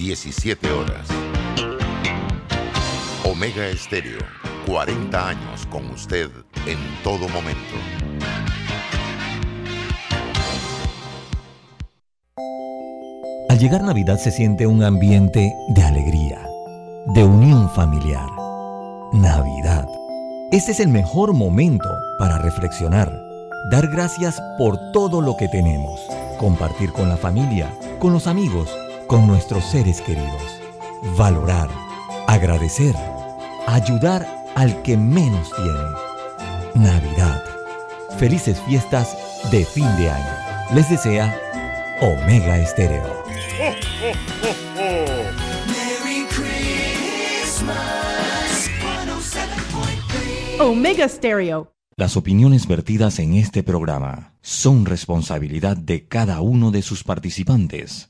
17 horas. Omega Estéreo, 40 años con usted en todo momento. Al llegar Navidad se siente un ambiente de alegría, de unión familiar. Navidad. Este es el mejor momento para reflexionar, dar gracias por todo lo que tenemos, compartir con la familia, con los amigos, con nuestros seres queridos, valorar, agradecer, ayudar al que menos tiene. Navidad. Felices fiestas de fin de año. Les desea Omega Estéreo. Omega Stereo. Las opiniones vertidas en este programa son responsabilidad de cada uno de sus participantes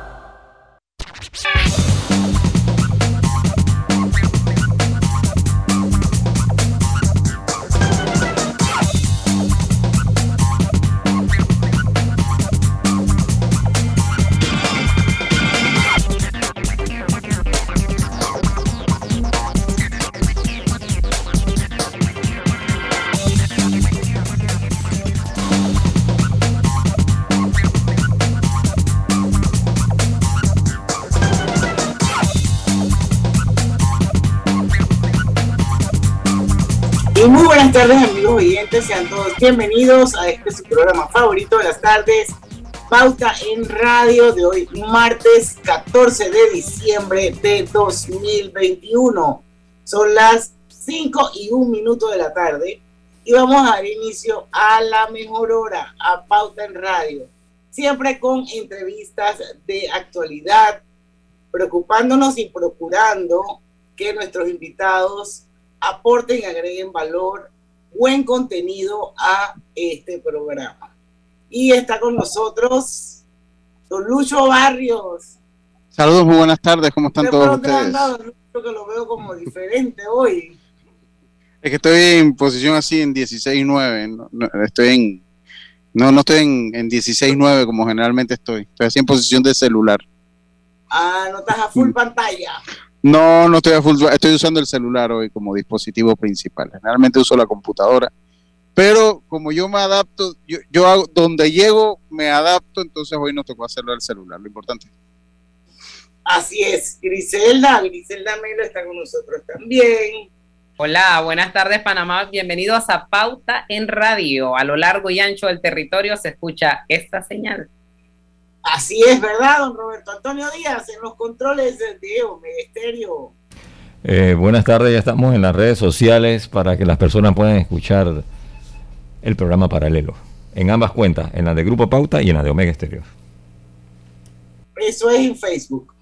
Buenas tardes amigos oyentes, sean todos bienvenidos a este su programa favorito de las tardes, Pauta en Radio de hoy, martes 14 de diciembre de 2021. Son las 5 y 1 minuto de la tarde y vamos a dar inicio a la mejor hora, a Pauta en Radio, siempre con entrevistas de actualidad, preocupándonos y procurando que nuestros invitados aporten y agreguen valor, buen contenido a este programa. Y está con nosotros don Lucho Barrios. Saludos, muy buenas tardes, ¿cómo están ¿De todos ustedes? don Lucho, que lo veo como diferente hoy. Es que estoy en posición así en 16-9, no, no, estoy en, no, no estoy en, en 16-9 como generalmente estoy, estoy así en posición de celular. Ah, no estás a full pantalla. No, no estoy a full, estoy usando el celular hoy como dispositivo principal, generalmente uso la computadora, pero como yo me adapto, yo, yo hago, donde llego me adapto, entonces hoy no tocó hacerlo al celular, lo importante. Así es, Griselda, Griselda Melo está con nosotros también. Hola, buenas tardes Panamá, bienvenidos a Pauta en Radio. A lo largo y ancho del territorio se escucha esta señal. Así es, ¿verdad, don Roberto Antonio Díaz, en los controles de Omega Estéreo? Eh, buenas tardes, ya estamos en las redes sociales para que las personas puedan escuchar el programa paralelo. En ambas cuentas, en la de Grupo Pauta y en la de Omega Exterior. Eso es en Facebook.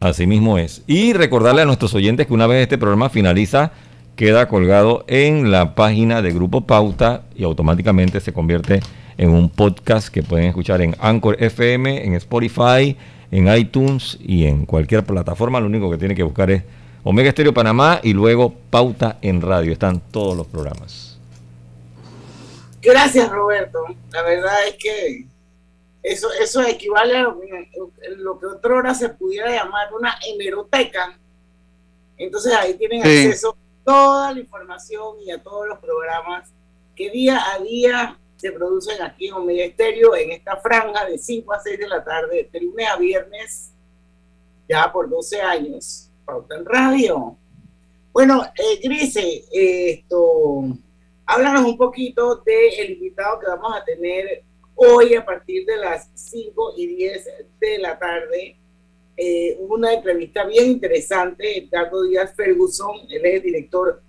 Así mismo es. Y recordarle a nuestros oyentes que una vez este programa finaliza, queda colgado en la página de Grupo Pauta y automáticamente se convierte en un podcast que pueden escuchar en Anchor FM, en Spotify, en iTunes y en cualquier plataforma. Lo único que tiene que buscar es Omega Estéreo Panamá y luego Pauta en Radio. Están todos los programas. Gracias, Roberto. La verdad es que eso, eso equivale a lo que, lo que otra hora se pudiera llamar una hemeroteca. Entonces ahí tienen Sí. acceso a toda la información y a todos los programas que día a día se producen aquí en Omega Estéreo en esta franja de 5 a 6 de la tarde, de lunes a viernes, ya por 12 años, Pauta en Radio. Bueno, eh, Grise, eh, esto, háblanos un poquito del invitado que vamos a tener hoy a partir de las 5 y 10 de la tarde. Eh, una entrevista bien interesante, Edgardo Díaz Ferguson, él es el director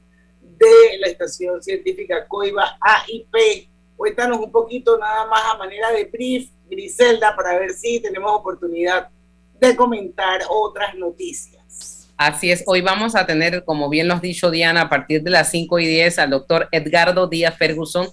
de la estación científica Coiba AIP. Cuéntanos un poquito nada más a manera de brief, Griselda, para ver si tenemos oportunidad de comentar otras noticias. Así es, hoy vamos a tener, como bien lo has dicho Diana, a partir de las 5 y 10 al doctor Edgardo Díaz Ferguson.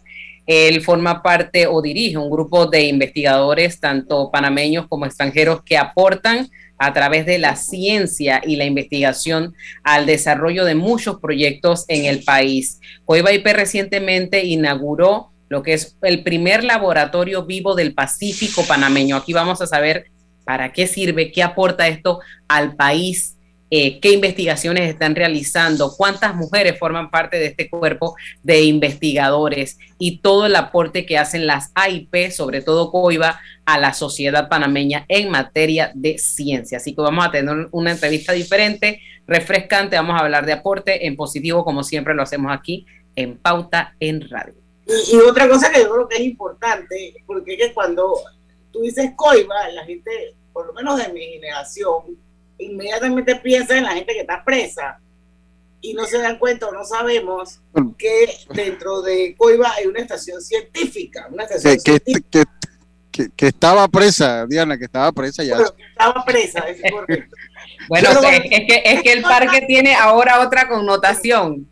Él forma parte o dirige un grupo de investigadores, tanto panameños como extranjeros, que aportan a través de la ciencia y la investigación al desarrollo de muchos proyectos en el país. Coiba IP recientemente inauguró lo que es el primer laboratorio vivo del Pacífico panameño. Aquí vamos a saber para qué sirve, qué aporta esto al país eh, qué investigaciones están realizando, cuántas mujeres forman parte de este cuerpo de investigadores y todo el aporte que hacen las AIP, sobre todo COIBA, a la sociedad panameña en materia de ciencia. Así que vamos a tener una entrevista diferente, refrescante, vamos a hablar de aporte en positivo, como siempre lo hacemos aquí en Pauta en Radio. Y, otra cosa que yo creo que es importante, porque es que cuando tú dices COIBA, la gente, por lo menos de mi generación, inmediatamente piensa en la gente que está presa y no se dan cuenta o no sabemos que dentro de Coiba hay una estación científica, una estación que, científica. Que, estaba presa, Diana, que estaba presa ya. estaba presa, es correcto. bueno, es, que, es que el parque tiene ahora otra connotación.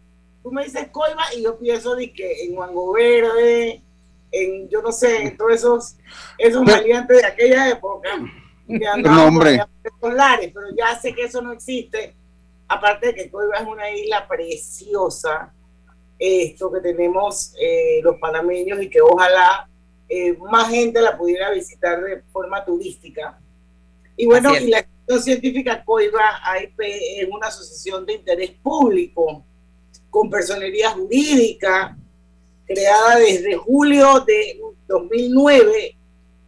Tú me dices Coiba y yo pienso de que en Mango Verde, en yo no sé, en todos esos, esos maleantes de aquella época nombre. pero ya sé que eso no existe. Aparte de que Coiba es una isla preciosa, esto que tenemos eh, los panameños y que ojalá eh, más gente la pudiera visitar de forma turística. Y bueno, y la Científica Coiba es una asociación de interés público con personería jurídica creada desde julio de 2009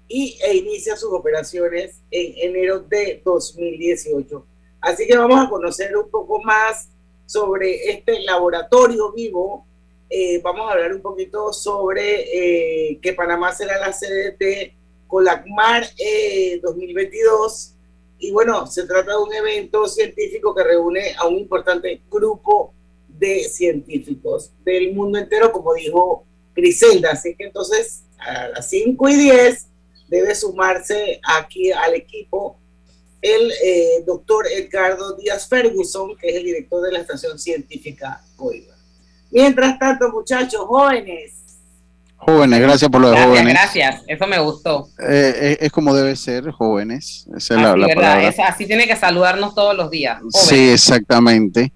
y, e inicia sus operaciones en enero de 2018. Así que vamos a conocer un poco más sobre este laboratorio vivo. Eh, vamos a hablar un poquito sobre eh, que Panamá será la sede de Colacmar 2022. Eh, y bueno, se trata de un evento científico que reúne a un importante grupo de científicos del mundo entero, como dijo Griselda. Así que entonces a las 5 y 10 debe sumarse aquí al equipo el eh, doctor Edgardo Díaz Ferguson, que es el director de la estación científica COIBA. Mientras tanto, muchachos, jóvenes. Jóvenes, gracias por lo de jóvenes. Gracias, eso me gustó. Eh, es, como debe ser, jóvenes. Esa es así, la, palabra. así tiene que saludarnos todos los días. Sí, exactamente.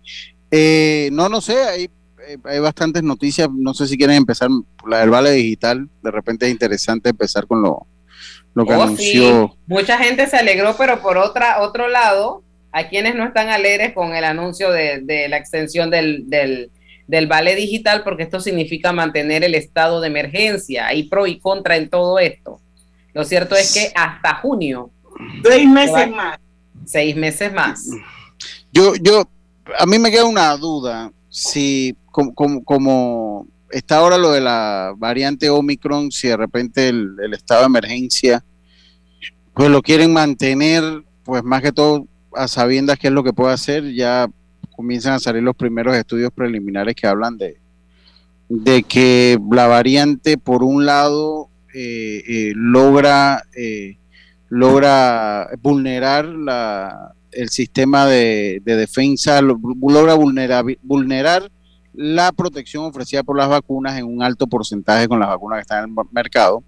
Eh, no, no sé, hay, hay bastantes noticias. No sé si quieren empezar la del Vale Digital. De repente es interesante empezar con lo, lo que oh, anunció. Mucha gente se alegró, pero por otra, otro lado, hay quienes no están alegres con el anuncio de, la extensión del, del, del, vale digital, porque esto significa mantener el estado de emergencia. Hay pro y contra en todo esto. Lo cierto es que hasta junio. Seis meses más. Seis meses más. Yo, yo, a mí me queda una duda. Si, como, como, como está ahora lo de la variante Omicron, si de repente el, estado de emergencia, pues lo quieren mantener, pues más que todo a sabiendas qué es lo que puede hacer, ya comienzan a salir los primeros estudios preliminares que hablan de, de que la variante, por un lado, eh, eh, logra, eh, logra vulnerar la, el sistema de, defensa, logra vulnerar, vulnerar la protección ofrecida por las vacunas en un alto porcentaje con las vacunas que están en el mercado.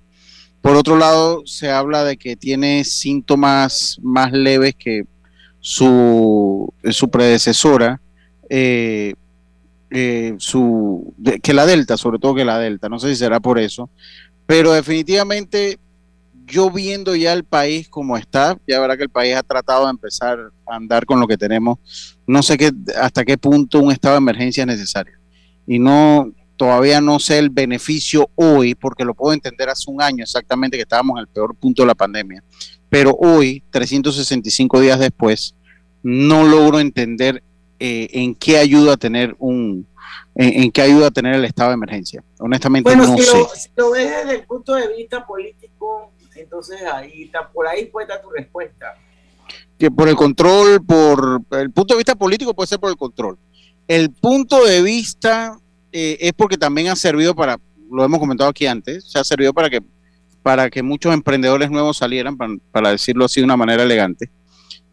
Por otro lado, se habla de que tiene síntomas más leves que su, su predecesora, eh, eh, su, que la Delta, sobre todo que la Delta. No sé si será por eso, pero definitivamente yo viendo ya el país como está, ya verá que el país ha tratado de empezar a andar con lo que tenemos. No sé qué, hasta qué punto un estado de emergencia es necesario. Y no, todavía no sé el beneficio hoy, porque lo puedo entender hace un año exactamente que estábamos en el peor punto de la pandemia. Pero hoy, 365 días después, no logro entender eh, en qué ayuda a tener un, en, qué ayuda a tener el estado de emergencia. Honestamente no si sé. Lo, si lo ves desde el punto de vista político, entonces ahí está, por ahí puede estar tu respuesta. Que por el control, por el punto de vista político puede ser por el control. El punto de vista eh, es porque también ha servido para, lo hemos comentado aquí antes, se ha servido para que, para que muchos emprendedores nuevos salieran, para, decirlo así de una manera elegante.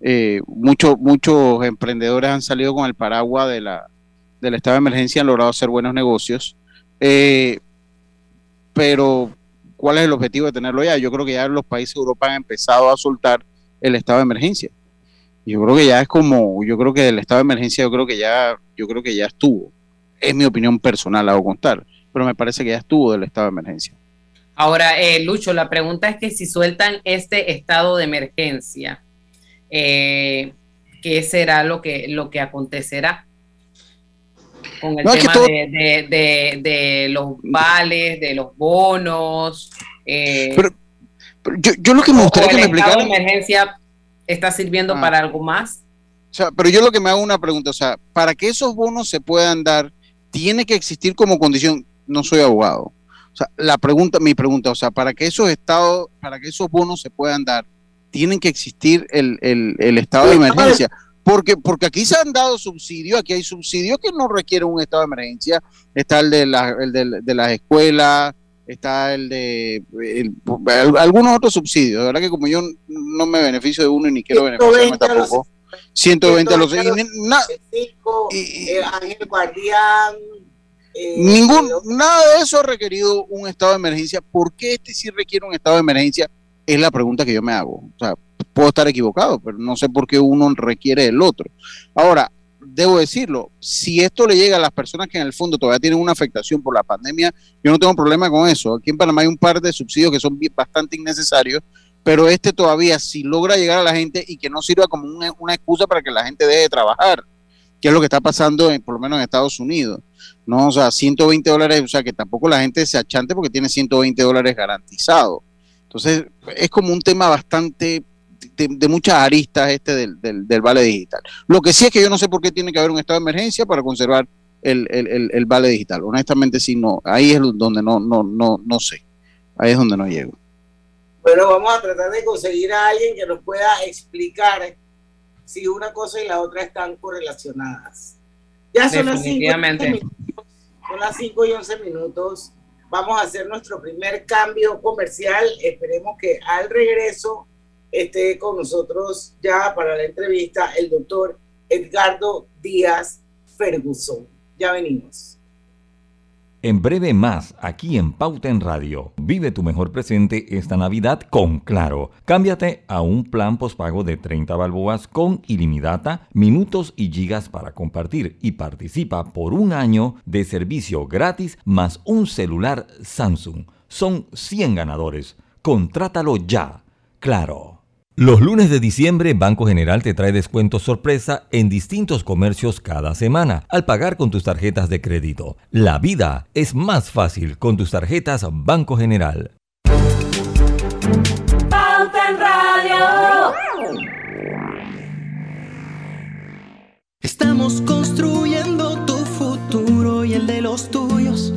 Eh, muchos, muchos emprendedores han salido con el paraguas de la, del estado de emergencia, han logrado hacer buenos negocios. Eh, pero ¿Cuál es el objetivo de tenerlo ya? Yo creo que ya los países de Europa han empezado a soltar el estado de emergencia. Yo creo que ya es como, yo creo que el estado de emergencia, yo creo que ya, yo creo que ya estuvo. Es mi opinión personal, hago constar. pero me parece que ya estuvo del estado de emergencia. Ahora, eh, Lucho, la pregunta es que si sueltan este estado de emergencia, eh, ¿qué será lo que, lo que acontecerá? Con el tema de, los vales, de los bonos. Eh, pero, yo, lo que me gustaría que me explicaran. de emergencia está sirviendo ah. para algo más? O sea, pero yo lo que me hago una pregunta, o sea, para que esos bonos se puedan dar, tiene que existir como condición, no soy abogado, o sea, la pregunta, mi pregunta, o sea, para que esos estados, para que esos bonos se puedan dar, tienen que existir el, estado de emergencia. Porque, porque aquí se han dado subsidios, aquí hay subsidios que no requieren un estado de emergencia. Está el de, la, el de, las escuelas, está el de algunos otros subsidios. De verdad que como yo no me beneficio de uno y ni quiero beneficiarme tampoco. 120 a los... Y, Ángel Guardián, eh, Ningún, nada de eso ha requerido un estado de emergencia. ¿Por qué este sí requiere un estado de emergencia? Es la pregunta que yo me hago. O sea, puedo estar equivocado, pero no sé por qué uno requiere el otro. Ahora, debo decirlo, si esto le llega a las personas que en el fondo todavía tienen una afectación por la pandemia, yo no tengo problema con eso. Aquí en Panamá hay un par de subsidios que son bastante innecesarios, pero este todavía si logra llegar a la gente y que no sirva como una, una excusa para que la gente deje de trabajar, que es lo que está pasando en, por lo menos en Estados Unidos. ¿no? O sea, 120 dólares, o sea, que tampoco la gente se achante porque tiene 120 dólares garantizados. Entonces, es como un tema bastante de, muchas aristas este del, del, vale digital. Lo que sí es que yo no sé por qué tiene que haber un estado de emergencia para conservar el, el, vale digital. Honestamente, sí, no. Ahí es donde no, no, no, no sé. Ahí es donde no llego. Bueno, vamos a tratar de conseguir a alguien que nos pueda explicar si una cosa y la otra están correlacionadas. Ya son las 5 son las 5 y 11 minutos. Vamos a hacer nuestro primer cambio comercial. Esperemos que al regreso esté con nosotros ya para la entrevista el doctor Edgardo Díaz Ferguson. Ya venimos. En breve más, aquí en Pauta en Radio. Vive tu mejor presente esta Navidad con Claro. Cámbiate a un plan pospago de 30 balboas con ilimitada, minutos y gigas para compartir y participa por un año de servicio gratis más un celular Samsung. Son 100 ganadores. Contrátalo ya. Claro. Los lunes de diciembre, Banco General te trae descuentos sorpresa en distintos comercios cada semana al pagar con tus tarjetas de crédito. La vida es más fácil con tus tarjetas Banco General. Radio. Estamos construyendo tu futuro y el de los tuyos.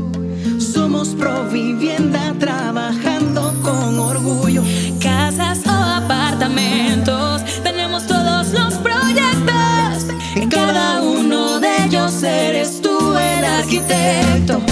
Somos Provivienda arquitecto.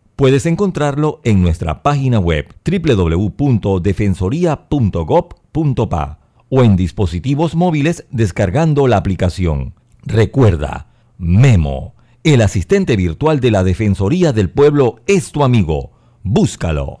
Puedes encontrarlo en nuestra página web www.defensoría.gov.pa o en dispositivos móviles descargando la aplicación. Recuerda, Memo, el asistente virtual de la Defensoría del Pueblo es tu amigo. Búscalo.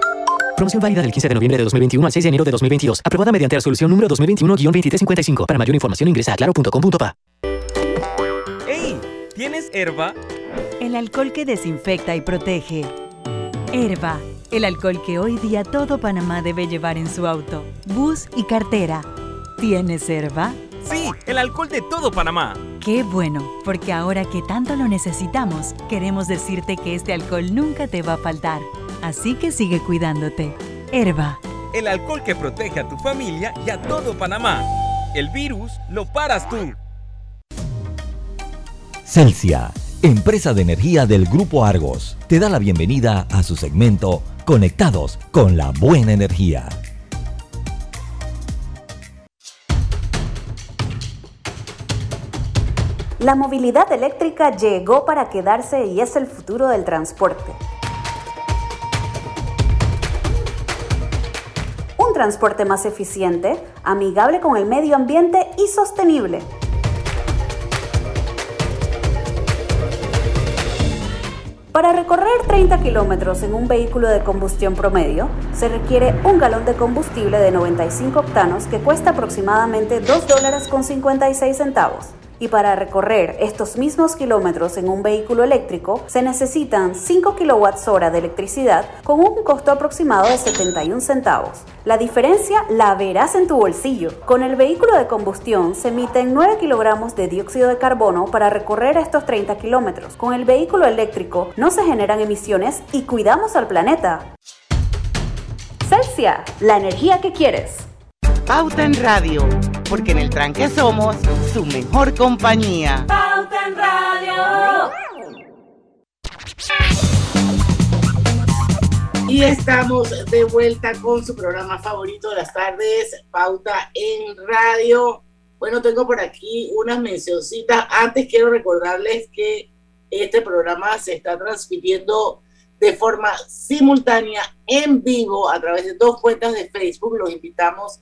Promoción válida del 15 de noviembre de 2021 al 6 de enero de 2022. Aprobada mediante la solución número 2021-2355. Para mayor información ingresa a claro.com.pa. ¡Ey! ¿Tienes herba? El alcohol que desinfecta y protege. Herba, el alcohol que hoy día todo Panamá debe llevar en su auto, bus y cartera. ¿Tienes herba? Sí, el alcohol de todo Panamá. Qué bueno, porque ahora que tanto lo necesitamos, queremos decirte que este alcohol nunca te va a faltar. Así que sigue cuidándote. Herba. El alcohol que protege a tu familia y a todo Panamá. El virus lo paras tú. Celsia, empresa de energía del Grupo Argos, te da la bienvenida a su segmento Conectados con la Buena Energía. La movilidad eléctrica llegó para quedarse y es el futuro del transporte. Transporte más eficiente, amigable con el medio ambiente y sostenible. Para recorrer 30 kilómetros en un vehículo de combustión promedio, se requiere un galón de combustible de 95 octanos que cuesta aproximadamente 2 dólares con 56 centavos. Y para recorrer estos mismos kilómetros en un vehículo eléctrico se necesitan 5 kWh de electricidad con un costo aproximado de 71 centavos. La diferencia la verás en tu bolsillo. Con el vehículo de combustión se emiten 9 kilogramos de dióxido de carbono para recorrer estos 30 kilómetros. Con el vehículo eléctrico no se generan emisiones y cuidamos al planeta. Celsia, la energía que quieres. Pauta en Radio, porque en el tranque somos su mejor compañía. Pauta en Radio. Y estamos de vuelta con su programa favorito de las tardes, Pauta en Radio. Bueno, tengo por aquí unas mencioncitas. Antes quiero recordarles que este programa se está transmitiendo de forma simultánea en vivo a través de dos cuentas de Facebook. Los invitamos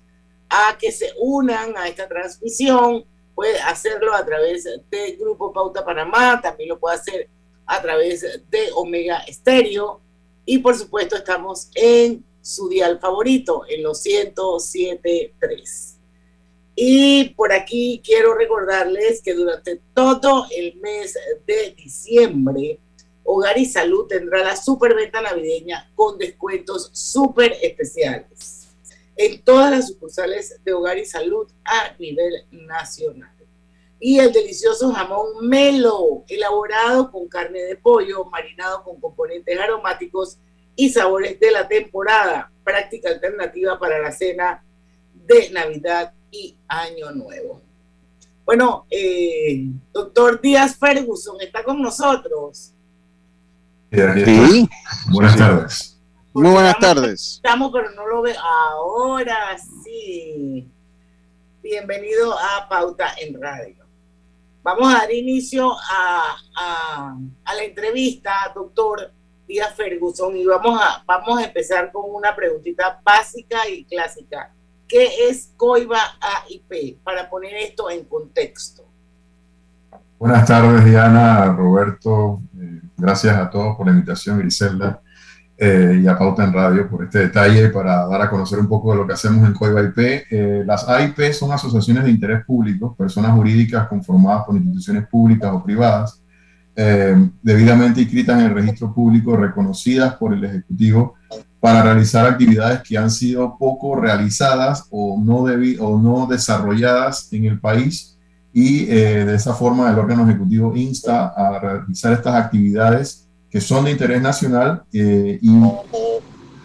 a que se unan a esta transmisión. Puede hacerlo a través del Grupo Pauta Panamá, también lo puede hacer a través de Omega Estéreo. Y por supuesto estamos en su dial favorito, en los 107.3. Y por aquí quiero recordarles que durante todo el mes de diciembre, Hogar y Salud tendrá la superventa navideña con descuentos súper especiales en todas las sucursales de Hogar y Salud a nivel nacional. Y el delicioso jamón Melo, elaborado con carne de pollo, marinado con componentes aromáticos y sabores de la temporada, práctica alternativa para la cena de Navidad y Año Nuevo. Bueno, eh, doctor Díaz Ferguson está con nosotros. Sí. Buenas tardes. Muy buenas tardes. Estamos, pero no lo veo. Ahora sí. Bienvenido a Pauta en Radio. Vamos a dar inicio a, a, a la entrevista, doctor Díaz Ferguson, y vamos a, vamos a empezar con una preguntita básica y clásica. ¿Qué es COIBA AIP? Para poner esto en contexto. Buenas tardes, Diana, Roberto. Eh, gracias a todos por la invitación, Griselda eh, y a Pauta en Radio por este detalle para dar a conocer un poco de lo que hacemos en COIBA IP. Eh, las AIP son asociaciones de interés público, personas jurídicas conformadas por instituciones públicas o privadas, eh, debidamente inscritas en el registro público, reconocidas por el Ejecutivo para realizar actividades que han sido poco realizadas o no, o no desarrolladas en el país y de esa forma el órgano ejecutivo insta a realizar estas actividades que son de interés nacional eh, y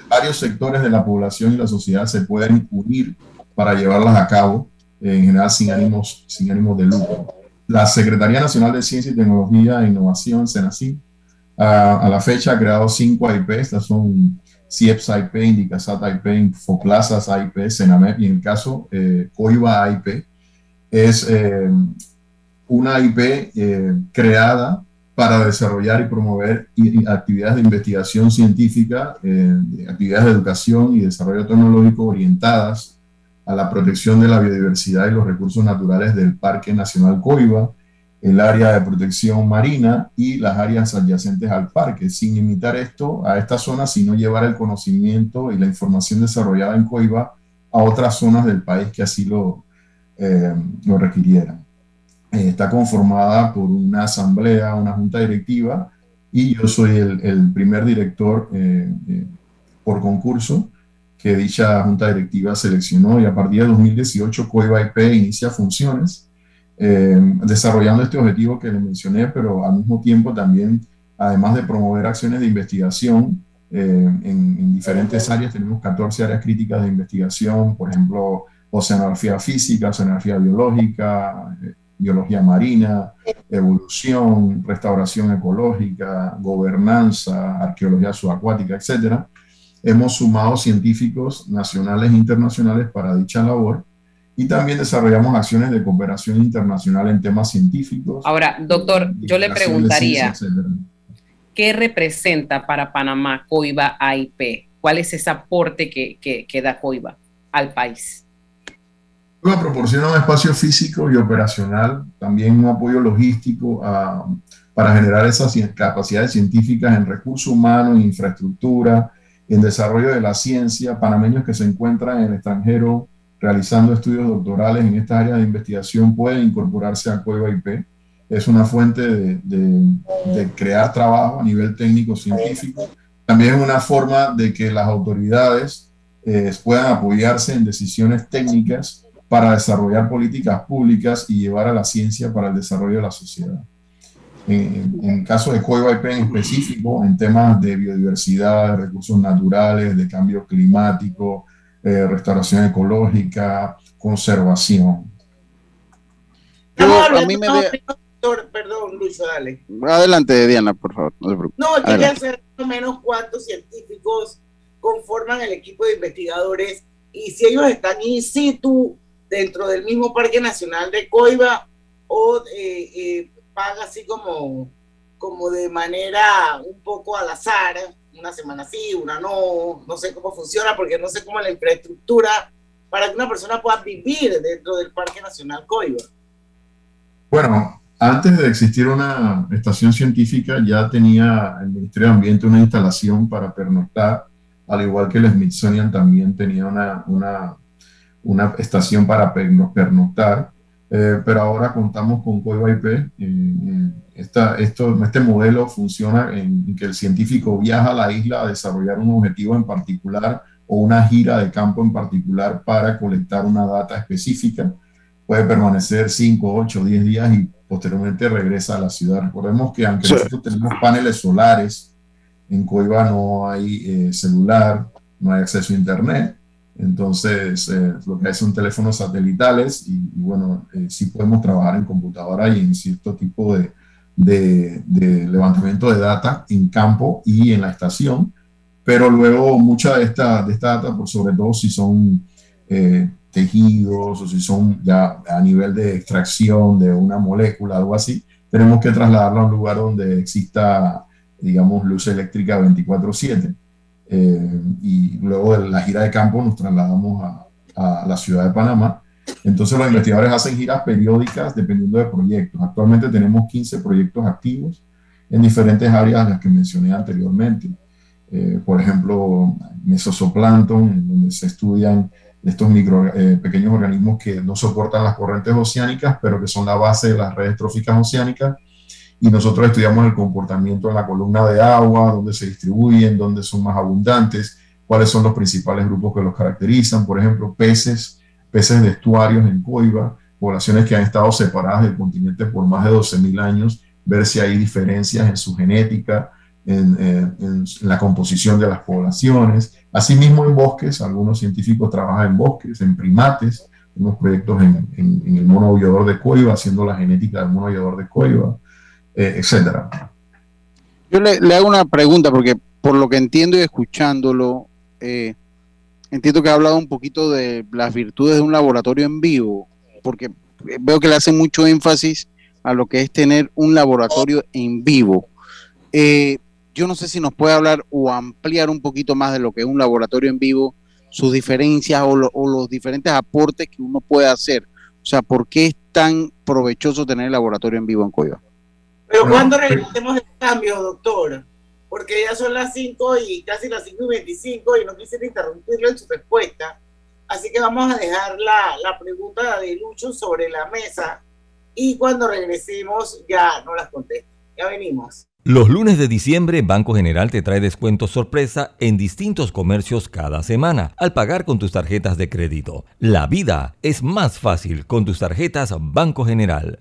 varios sectores de la población y la sociedad se pueden unir para llevarlas a cabo, en general sin ánimos, sin ánimos de lucro. La Secretaría Nacional de Ciencia y Tecnología e Innovación, CENACI, a, a la fecha ha creado cinco IP, estas son CIEPS IP, Indicasat IP, Infoplazas IP, CENAMEP y en el caso eh, COIBA IP, es eh, una IP eh, creada para desarrollar y promover actividades de investigación científica, eh, actividades de educación y desarrollo tecnológico orientadas a la protección de la biodiversidad y los recursos naturales del Parque Nacional Coiba, el área de protección marina y las áreas adyacentes al parque, sin limitar esto a esta zona, sino llevar el conocimiento y la información desarrollada en Coiba a otras zonas del país que así lo, eh, lo requirieran. Eh, está conformada por una asamblea, una junta directiva, y yo soy el, primer director eh, por concurso que dicha junta directiva seleccionó y a partir de 2018 Coiba IP inicia funciones desarrollando este objetivo que le mencioné, pero al mismo tiempo también, además de promover acciones de investigación en, en, diferentes áreas, tenemos 14 áreas críticas de investigación, por ejemplo, oceanografía física, oceanografía biológica, eh, biología marina, evolución, restauración ecológica, gobernanza, arqueología subacuática, etc. Hemos sumado científicos nacionales e internacionales para dicha labor y también desarrollamos acciones de cooperación internacional en temas científicos. Ahora, doctor, yo le preguntaría, ¿qué representa para Panamá COIBA AIP? ¿Cuál es ese aporte que, que, que da COIBA al país? Proporciona un espacio físico y operacional, también un apoyo logístico ah, para generar esas capacidades científicas en recursos humanos, en infraestructura, en desarrollo de la ciencia, panameños que se encuentran en el extranjero realizando estudios doctorales en esta área de investigación pueden incorporarse a Cueva IP. Es una fuente de, de crear trabajo a nivel técnico científico. También es una forma de que las autoridades eh, puedan apoyarse en decisiones técnicas para desarrollar políticas públicas y llevar a la ciencia para el desarrollo de la sociedad. En, en caso de Cueva IP en específico, en temas de biodiversidad, de recursos naturales, de cambio climático, eh, restauración ecológica, conservación. a mí me Perdón, Luis, dale. Adelante, Diana, por favor. No, se no quería saber más o menos cuántos científicos conforman el equipo de investigadores y si ellos están in situ dentro del mismo Parque Nacional de Coiba o eh, eh, paga así como, como de manera un poco al azar, una semana sí, una no, no sé cómo funciona porque no sé cómo la infraestructura para que una persona pueda vivir dentro del Parque Nacional Coiba. Bueno, antes de existir una estación científica ya tenía el Ministerio de Ambiente una instalación para pernoctar, al igual que el Smithsonian también tenía una, una una estación para pernoctar, eh, pero ahora contamos con Cueva IP. Eh, eh, esta, esto, este modelo funciona en, que el científico viaja a la isla a desarrollar un objetivo en particular o una gira de campo en particular para colectar una data específica. Puede permanecer 5, 8, 10 días y posteriormente regresa a la ciudad. Recordemos que aunque nosotros tenemos paneles solares, en Cueva no hay celular, no hay acceso a internet, entonces, eh, lo que hay son teléfonos satelitales y, bueno, eh, sí podemos trabajar en computadora y en cierto tipo de, de, levantamiento de data en campo y en la estación, pero luego mucha de esta, de esta data, por sobre todo si son eh, tejidos o si son ya a nivel de extracción de una molécula, algo así, tenemos que trasladarla a un lugar donde exista, digamos, luz eléctrica 24/7. Eh, y luego de la gira de campo nos trasladamos a, a, la ciudad de Panamá. Entonces los investigadores hacen giras periódicas dependiendo de proyectos. Actualmente tenemos 15 proyectos activos en diferentes áreas las que mencioné anteriormente. Eh, por ejemplo, mesozoplancton, donde se estudian estos micro, eh, pequeños organismos que no soportan las corrientes oceánicas, pero que son la base de las redes tróficas oceánicas y nosotros estudiamos el comportamiento en la columna de agua, dónde se distribuyen, dónde son más abundantes, cuáles son los principales grupos que los caracterizan, por ejemplo, peces, peces de estuarios en Coiba, poblaciones que han estado separadas del continente por más de 12.000 años, ver si hay diferencias en su genética, en, en, la composición de las poblaciones. Asimismo, en bosques, algunos científicos trabajan en bosques, en primates, unos proyectos en, en el mono aullador de Coiba, haciendo la genética del mono aullador de Coiba eh, etcétera. Yo le, hago una pregunta porque por lo que entiendo y escuchándolo, eh, entiendo que ha hablado un poquito de las virtudes de un laboratorio en vivo, porque veo que le hace mucho énfasis a lo que es tener un laboratorio en vivo. Eh, yo no sé si nos puede hablar o ampliar un poquito más de lo que es un laboratorio en vivo, sus diferencias o, los diferentes aportes que uno puede hacer. O sea, ¿por qué es tan provechoso tener el laboratorio en vivo en Coyo? Pero ¿cuándo regresemos el cambio, doctor? Porque ya son las 5 y casi las 5 y 25 y no quisiera interrumpirlo en su respuesta. Así que vamos a dejar la, la pregunta de Lucho sobre la mesa y cuando regresemos ya no las contesto. Ya venimos. Los lunes de diciembre, Banco General te trae descuentos sorpresa en distintos comercios cada semana al pagar con tus tarjetas de crédito. La vida es más fácil con tus tarjetas Banco General.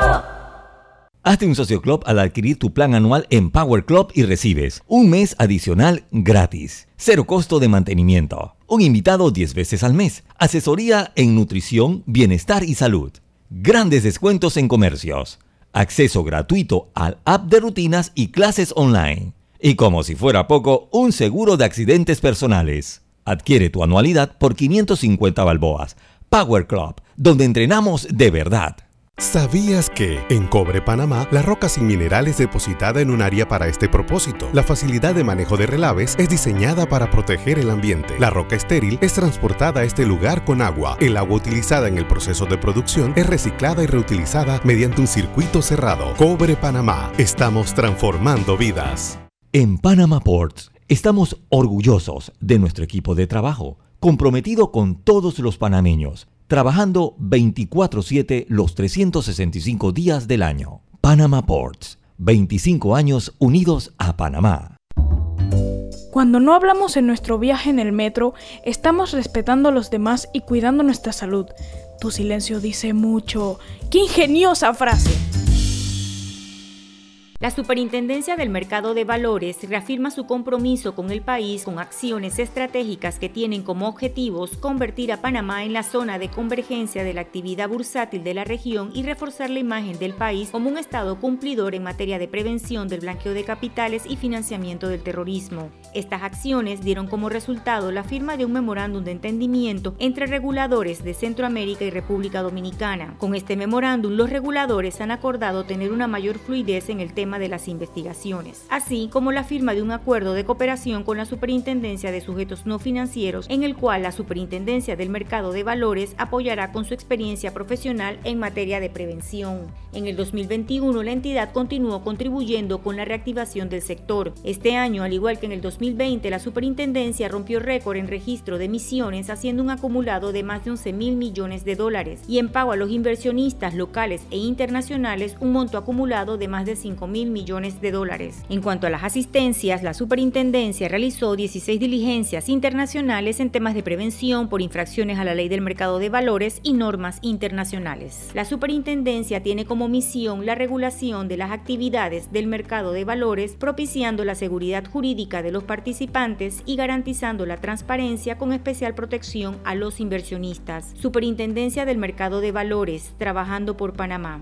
Hazte un socio club al adquirir tu plan anual en Power Club y recibes un mes adicional gratis, cero costo de mantenimiento, un invitado 10 veces al mes, asesoría en nutrición, bienestar y salud, grandes descuentos en comercios, acceso gratuito al app de rutinas y clases online, y como si fuera poco, un seguro de accidentes personales. Adquiere tu anualidad por 550 balboas. Power Club, donde entrenamos de verdad. ¿Sabías que en Cobre Panamá la roca sin mineral es depositada en un área para este propósito? La facilidad de manejo de relaves es diseñada para proteger el ambiente. La roca estéril es transportada a este lugar con agua. El agua utilizada en el proceso de producción es reciclada y reutilizada mediante un circuito cerrado. Cobre Panamá. Estamos transformando vidas. En Panama Ports Estamos orgullosos de nuestro equipo de trabajo, comprometido con todos los panameños, trabajando 24/7 los 365 días del año. Panama Ports, 25 años unidos a Panamá. Cuando no hablamos en nuestro viaje en el metro, estamos respetando a los demás y cuidando nuestra salud. Tu silencio dice mucho. ¡Qué ingeniosa frase! La Superintendencia del Mercado de Valores reafirma su compromiso con el país con acciones estratégicas que tienen como objetivos convertir a Panamá en la zona de convergencia de la actividad bursátil de la región y reforzar la imagen del país como un Estado cumplidor en materia de prevención del blanqueo de capitales y financiamiento del terrorismo. Estas acciones dieron como resultado la firma de un memorándum de entendimiento entre reguladores de Centroamérica y República Dominicana. Con este memorándum, los reguladores han acordado tener una mayor fluidez en el tema de las investigaciones, así como la firma de un acuerdo de cooperación con la Superintendencia de Sujetos No Financieros, en el cual la Superintendencia del Mercado de Valores apoyará con su experiencia profesional en materia de prevención. En el 2021, la entidad continuó contribuyendo con la reactivación del sector. Este año, al igual que en el 2020, la Superintendencia rompió récord en registro de emisiones, haciendo un acumulado de más de 11 mil millones de dólares y en pago a los inversionistas locales e internacionales un monto acumulado de más de 5 mil millones de dólares. En cuanto a las asistencias, la superintendencia realizó 16 diligencias internacionales en temas de prevención por infracciones a la ley del mercado de valores y normas internacionales. La superintendencia tiene como misión la regulación de las actividades del mercado de valores, propiciando la seguridad jurídica de los participantes y garantizando la transparencia con especial protección a los inversionistas. Superintendencia del Mercado de Valores, trabajando por Panamá.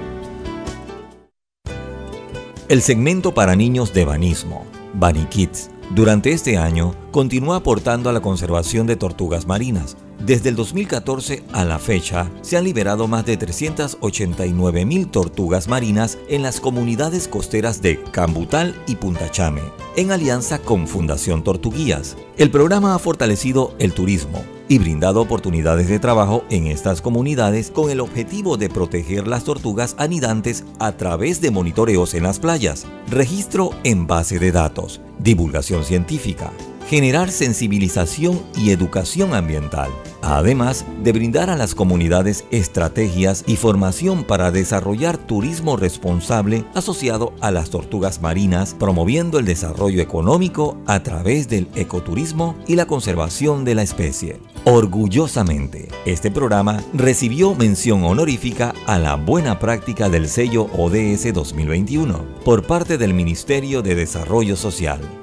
el segmento para niños de Banismo, Bunny Kids, durante este año continúa aportando a la conservación de tortugas marinas. Desde el 2014 a la fecha, se han liberado más de 389 mil tortugas marinas en las comunidades costeras de Cambutal y Punta Chame, en alianza con Fundación Tortuguías. El programa ha fortalecido el turismo y brindado oportunidades de trabajo en estas comunidades con el objetivo de proteger las tortugas anidantes a través de monitoreos en las playas, registro en base de datos, divulgación científica, generar sensibilización y educación ambiental, además de brindar a las comunidades estrategias y formación para desarrollar turismo responsable asociado a las tortugas marinas, promoviendo el desarrollo económico a través del ecoturismo y la conservación de la especie. Orgullosamente, este programa recibió mención honorífica a la buena práctica del sello ODS 2021 por parte del Ministerio de Desarrollo Social.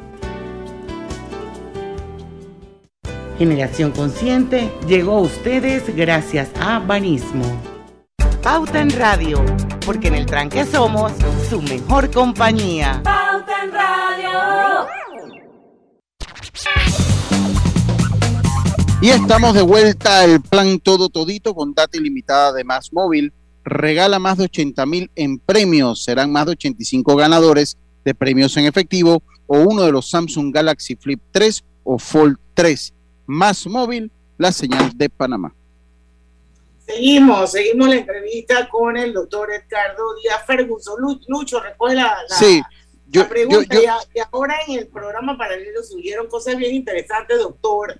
Generación Consciente llegó a ustedes gracias a Banismo. Pauta en Radio, porque en el tranque somos su mejor compañía. Pauta en Radio. Y estamos de vuelta al plan todo todito con data ilimitada de Más Móvil. Regala más de 80 mil en premios. Serán más de 85 ganadores de premios en efectivo o uno de los Samsung Galaxy Flip 3 o Fold 3 más móvil, la señal de Panamá. Seguimos, seguimos la entrevista con el doctor Edgardo Díaz Ferguson. Lucho, recoge la, la, sí, yo, la pregunta. yo- yo- y, ahora en el programa paralelo surgieron cosas bien interesantes, doctor.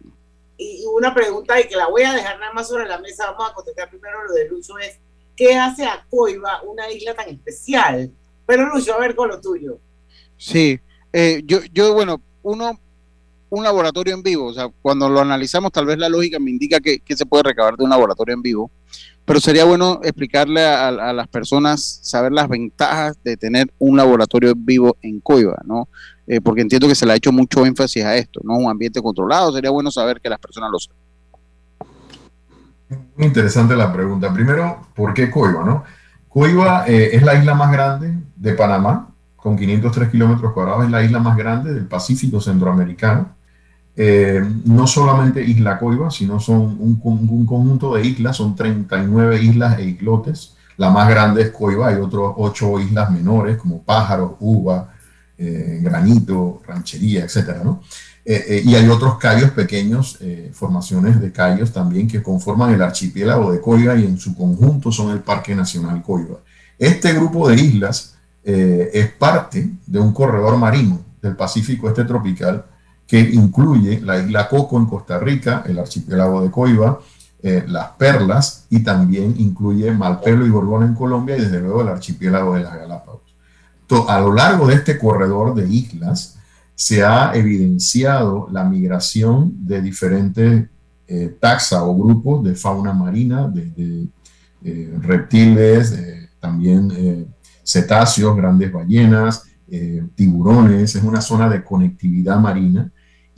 Y, y una pregunta y que la voy a dejar nada más sobre la mesa, vamos a contestar primero lo de Lucho, es ¿qué hace a Coiba una isla tan especial? Pero Lucho, a ver con lo tuyo. Sí, eh, yo, yo, bueno, uno, un laboratorio en vivo, o sea, cuando lo analizamos, tal vez la lógica me indica que, se puede recabar de un laboratorio en vivo, pero sería bueno explicarle a, las personas, saber las ventajas de tener un laboratorio en vivo en Coiba, ¿no? Eh, porque entiendo que se le ha hecho mucho énfasis a esto, ¿no? Un ambiente controlado, sería bueno saber que las personas lo sepan. Muy interesante la pregunta. Primero, ¿por qué Coiba? No? Coiba eh, es la isla más grande de Panamá, con 503 kilómetros cuadrados, es la isla más grande del Pacífico Centroamericano. Eh, no solamente Isla Coiba, sino son un, con- un conjunto de islas, son 39 islas e islotes. La más grande es Coiba, hay otras ocho islas menores como Pájaros, Uva, eh, Granito, Ranchería, ¿no? Eh, y hay otros cayos pequeños, formaciones de cayos también que conforman el archipiélago de Coiba y en su conjunto son el Parque Nacional Coiba. Este grupo de islas es parte de un corredor marino del Pacífico Este Tropical que incluye la isla Coco en Costa Rica, el archipiélago de Coiba, eh, las Perlas y también incluye Malpelo y Gorgona en Colombia y desde luego el archipiélago de las Galápagos. A lo largo de este corredor de islas, se ha evidenciado la migración de diferentes eh, taxa o grupos de fauna marina, de, de, eh, reptiles, eh, también eh, cetáceos, grandes ballenas, tiburones. Es una zona de conectividad marina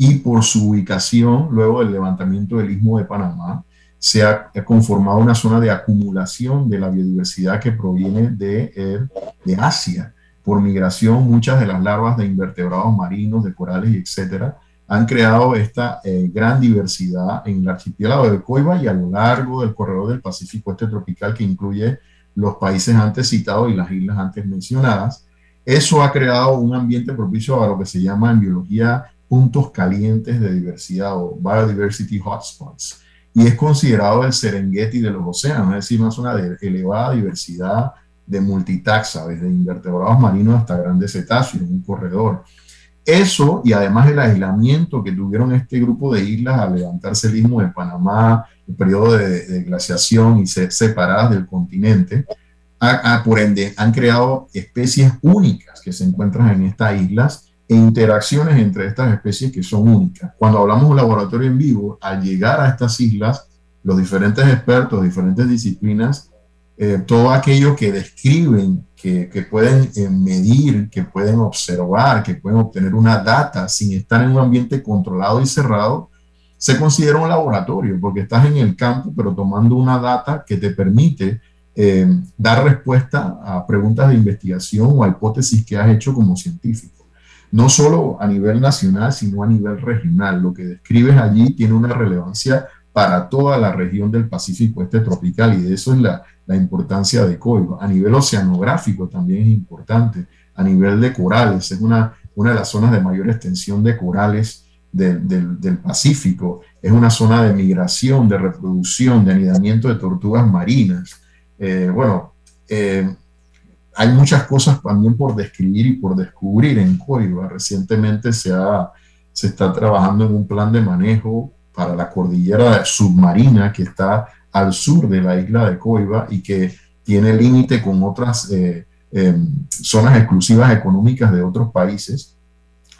y por su ubicación, luego del levantamiento del istmo de Panamá, se ha conformado una zona de acumulación de la biodiversidad que proviene de, eh, de Asia por migración, muchas de las larvas de invertebrados marinos, de corales etcétera, han creado esta eh, gran diversidad en el archipiélago de Coiba y a lo largo del corredor del Pacífico Este Tropical que incluye los países antes citados y las islas antes mencionadas. Eso ha creado un ambiente propicio a lo que se llama en biología puntos calientes de diversidad o biodiversity hotspots. Y es considerado el Serengeti de los océanos, es decir, una zona de elevada diversidad de multitaxa, desde invertebrados marinos hasta grandes cetáceos, un corredor. Eso y además el aislamiento que tuvieron este grupo de islas al levantarse el istmo de Panamá, el periodo de, glaciación y ser separadas del continente, ha- por ende han creado especies únicas que se encuentran en estas islas interacciones entre estas especies que son únicas. Cuando hablamos de un laboratorio en vivo, al llegar a estas islas, los diferentes expertos, diferentes disciplinas, eh, todo aquello que describen, que, que pueden eh, medir, que pueden observar, que pueden obtener una data sin estar en un ambiente controlado y cerrado, se considera un laboratorio, porque estás en el campo, pero tomando una data que te permite eh, dar respuesta a preguntas de investigación o a hipótesis que has hecho como científico. No solo a nivel nacional, sino a nivel regional. Lo que describes allí tiene una relevancia para toda la región del Pacífico Este tropical y de eso es la, la importancia de COIBA. A nivel oceanográfico también es importante, a nivel de corales, es una, una de las zonas de mayor extensión de corales del, del- Pacífico, es una zona de migración, de reproducción, de anidamiento de tortugas marinas. Eh, bueno, eh, hay muchas cosas también por describir y por descubrir en Coiba. Recientemente se, ha, se está trabajando en un plan de manejo para la cordillera submarina que está al sur de la isla de Coiba y que tiene límite con otras eh, eh, zonas exclusivas económicas de otros países.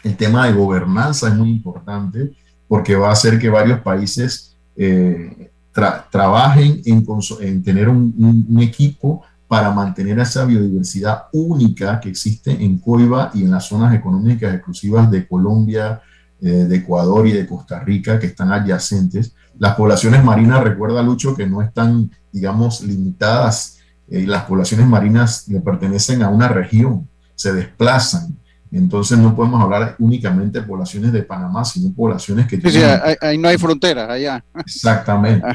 El tema de gobernanza es muy importante porque va a hacer que varios países eh, tra- trabajen en, en tener un, un- un equipo para mantener esa biodiversidad única que existe en Coiba y en las zonas económicas exclusivas de Colombia, eh, de Ecuador y de Costa Rica que están adyacentes. Las poblaciones marinas, recuerda Lucho, que no están, digamos, limitadas. eh, las poblaciones marinas le pertenecen a una región, se desplazan. Entonces no podemos hablar únicamente de poblaciones de Panamá, sino poblaciones que Sí, sí, tienen ahí, ahí no hay fronteras allá. Exactamente.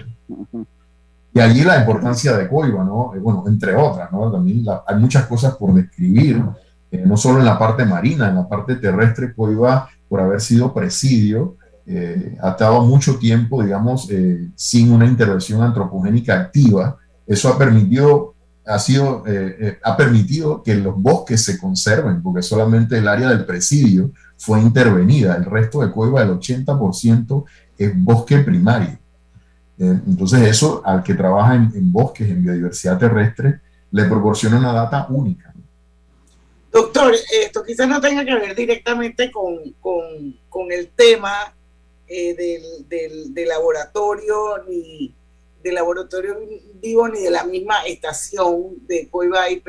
Y allí la importancia de Coiba, ¿no? Eh, bueno, entre otras, ¿no? También la- hay muchas cosas por describir, eh, no solo en la parte marina, en la parte terrestre, Coiba, por haber sido presidio, eh, ha estado mucho tiempo, digamos, eh, sin una intervención antropogénica activa. Eso ha permitido, ha sido, eh, eh, ha permitido que los bosques se conserven, porque solamente el área del presidio fue intervenida. El resto de Coiba, el 80%, es bosque primario. Eh, Entonces eso al que trabaja en, en bosques, en biodiversidad terrestre, le proporciona una data única. Doctor, esto quizás no tenga que ver directamente con, con- con el tema eh, del, del- del laboratorio, ni del laboratorio vivo, ni de la misma estación de Coiba IP.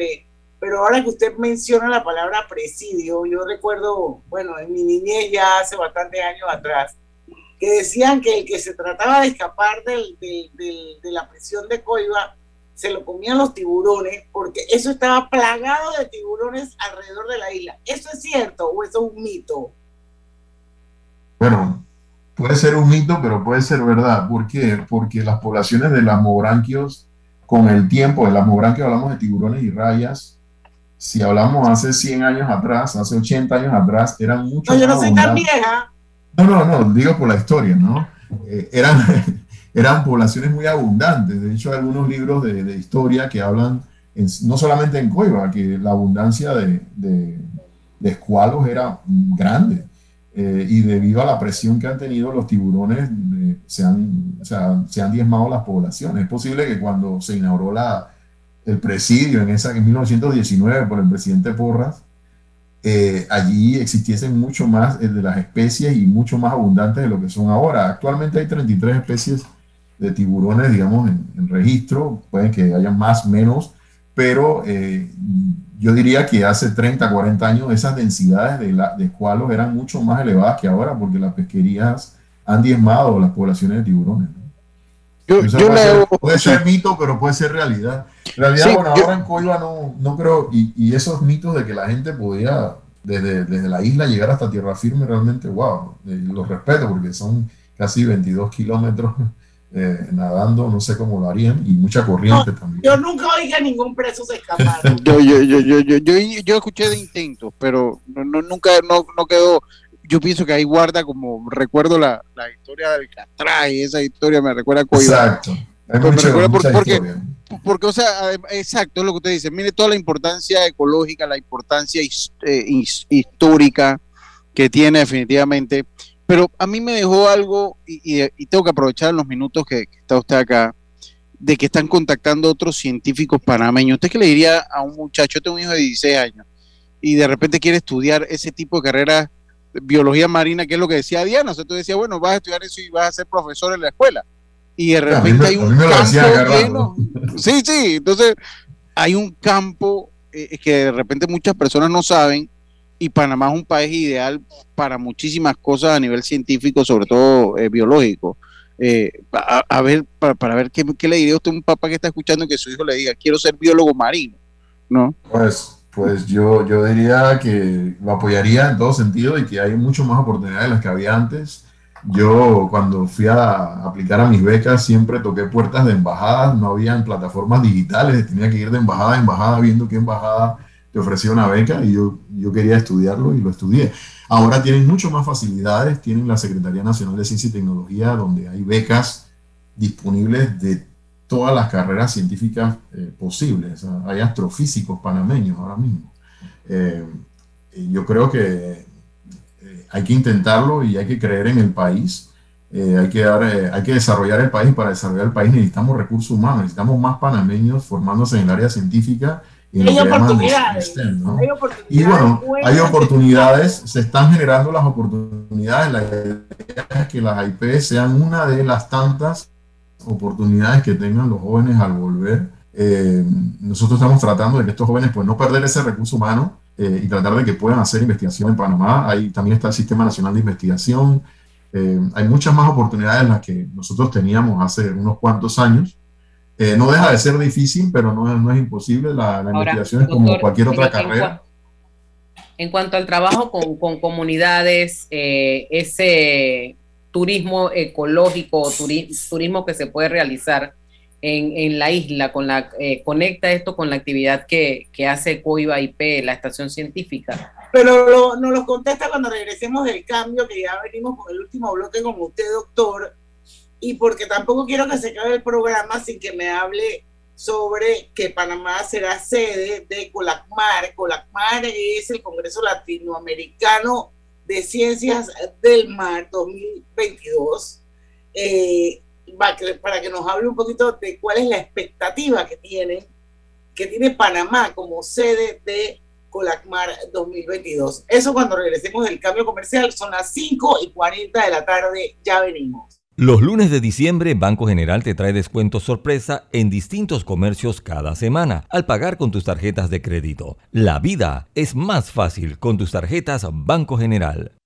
Pero ahora que usted menciona la palabra presidio, yo recuerdo, bueno, en mi niñez ya hace bastantes años atrás, que decían que el que se trataba de escapar del- del- del- de la prisión de Coiba se lo comían los tiburones porque eso estaba plagado de tiburones alrededor de la isla. ¿Eso es cierto o eso es un mito? Bueno, puede ser un mito, pero puede ser verdad. ¿Por qué? Porque las poblaciones de lasmobranquios, con el tiempo, de lasmobranquios hablamos de tiburones y rayas, si hablamos hace 100 años atrás, hace 80 años atrás, eran mucho No, yo no soy tan vieja. No, no, no, digo por la historia, ¿no? Eh, eran, eran poblaciones muy abundantes. De hecho, hay algunos libros de, de historia que hablan, no solamente en Coiba, que la abundancia de, de- de escualos era grande. Eh, y debido a la presión que han tenido los tiburones, eh, se, han, o sea, se han diezmado las poblaciones. Es posible que cuando se inauguró la, el presidio en, esa, en 1919 por el presidente Porras, eh, allí existiesen mucho más eh, de las especies y mucho más abundantes de lo que son ahora. Actualmente hay 33 especies de tiburones, digamos, en, registro, pueden que haya más, menos, pero eh, yo diría que hace 30, 40 años esas densidades de, la, de escualos eran mucho más elevadas que ahora porque las pesquerías han diezmado las poblaciones de tiburones. Puede, leo, ser, puede ser mito, pero puede ser realidad. En realidad, Sí, bueno, yo- ahora en Coiba no, no creo, y, y esos mitos de que la gente podía desde, desde la isla llegar hasta tierra firme, realmente, wow, eh, los respeto porque son casi 22 kilómetros eh, nadando, no sé cómo lo harían, y mucha corriente también. Yo nunca oí que ningún preso se escapara. yo, yo, yo, yo, yo, yo, yo escuché de intentos, pero no, no- nunca no, no quedó. Yo pienso que ahí guarda como recuerdo la, la historia del Alcatraz esa historia me recuerda a. Exacto. Hay Pues me mucha- recuerda por- mucha porque, porque, o sea, exacto, es lo que usted dice. Mire toda la importancia ecológica, la importancia his- eh, his- histórica que tiene definitivamente. Pero a mí me dejó algo, y, y- y tengo que aprovechar los minutos que, que está usted acá, de que están contactando otros científicos panameños. ¿Usted qué le diría a un muchacho, yo tengo un hijo de 16 años, y de repente quiere estudiar ese tipo de carreras, biología marina, que es lo que decía Diana? O sea, tú decías, bueno, vas a estudiar eso y vas a ser profesor en la escuela. Y de mí repente hay un campo lleno. Sí, sí, entonces hay un campo eh, que de repente muchas personas no saben y Panamá es un país ideal para muchísimas cosas a nivel científico, sobre todo eh, biológico. Eh, a, a ver, para, para ver qué, qué le diría usted a un papá que está escuchando que su hijo le diga, quiero ser biólogo marino, ¿no? Pues, pues yo, yo diría que lo apoyaría en todo sentido y que hay mucho más oportunidades de las que había antes. Yo cuando fui a aplicar a mis becas siempre toqué puertas de embajadas, no habían plataformas digitales, tenía que ir de embajada a embajada viendo qué embajada te ofrecía una beca y yo, yo quería estudiarlo y lo estudié. Ahora tienen mucho más facilidades, tienen la Secretaría Nacional de Ciencia y Tecnología, donde hay becas disponibles de todas las carreras científicas eh, posibles. hay astrofísicos panameños ahora mismo. Eh, yo creo que eh, hay que intentarlo y hay que creer en el país. hay, que dar, hay que desarrollar el país. Para desarrollar el país necesitamos recursos humanos, necesitamos más panameños formándose en el área científica y en hay, oportunidades, ¿no? hay oportunidades. Y bueno, hay oportunidades, se están generando las oportunidades. La idea es que las IP sean una de las tantas oportunidades que tengan los jóvenes al volver. Eh, nosotros estamos tratando de que estos jóvenes pues no perder ese recurso humano eh, y tratar de que puedan hacer investigación en Panamá. Ahí también está el Sistema Nacional de Investigación. Eh, hay muchas más oportunidades en las que nosotros teníamos hace unos cuantos años. no deja de ser difícil, pero no, no es imposible. La, investigación es como cualquier otra carrera. En cuanto al trabajo con, con comunidades, ese turismo ecológico, turismo que se puede realizar en, la isla, con la, eh, conecta esto con la actividad que, hace COIBA IP, la estación científica. Pero nos lo contesta cuando regresemos del cambio, que ya venimos con el último bloque con usted, doctor, y porque tampoco quiero que se acabe el programa sin que me hable sobre que Panamá será sede de COLACMAR. COLACMAR es el Congreso Latinoamericano de Ciencias del Mar 2022, eh, para que nos hable un poquito de cuál es la expectativa que tiene, que tiene Panamá como sede de Colacmar 2022. Eso cuando regresemos del cambio comercial, son las 5 y 40 de la tarde, ya venimos. Los lunes de diciembre, Banco General te trae descuentos sorpresa en distintos comercios cada semana al pagar con tus tarjetas de crédito. La vida es más fácil con tus tarjetas Banco General.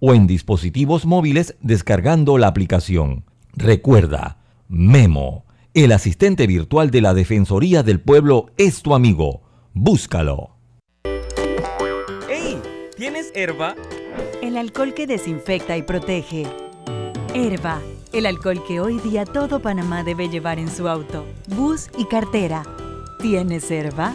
o en dispositivos móviles descargando la aplicación. Recuerda, Memo, el asistente virtual de la Defensoría del Pueblo es tu amigo. Búscalo. ¡Ey! ¿Tienes herba? El alcohol que desinfecta y protege. Herba, el alcohol que hoy día todo Panamá debe llevar en su auto, bus y cartera. ¿Tienes herba?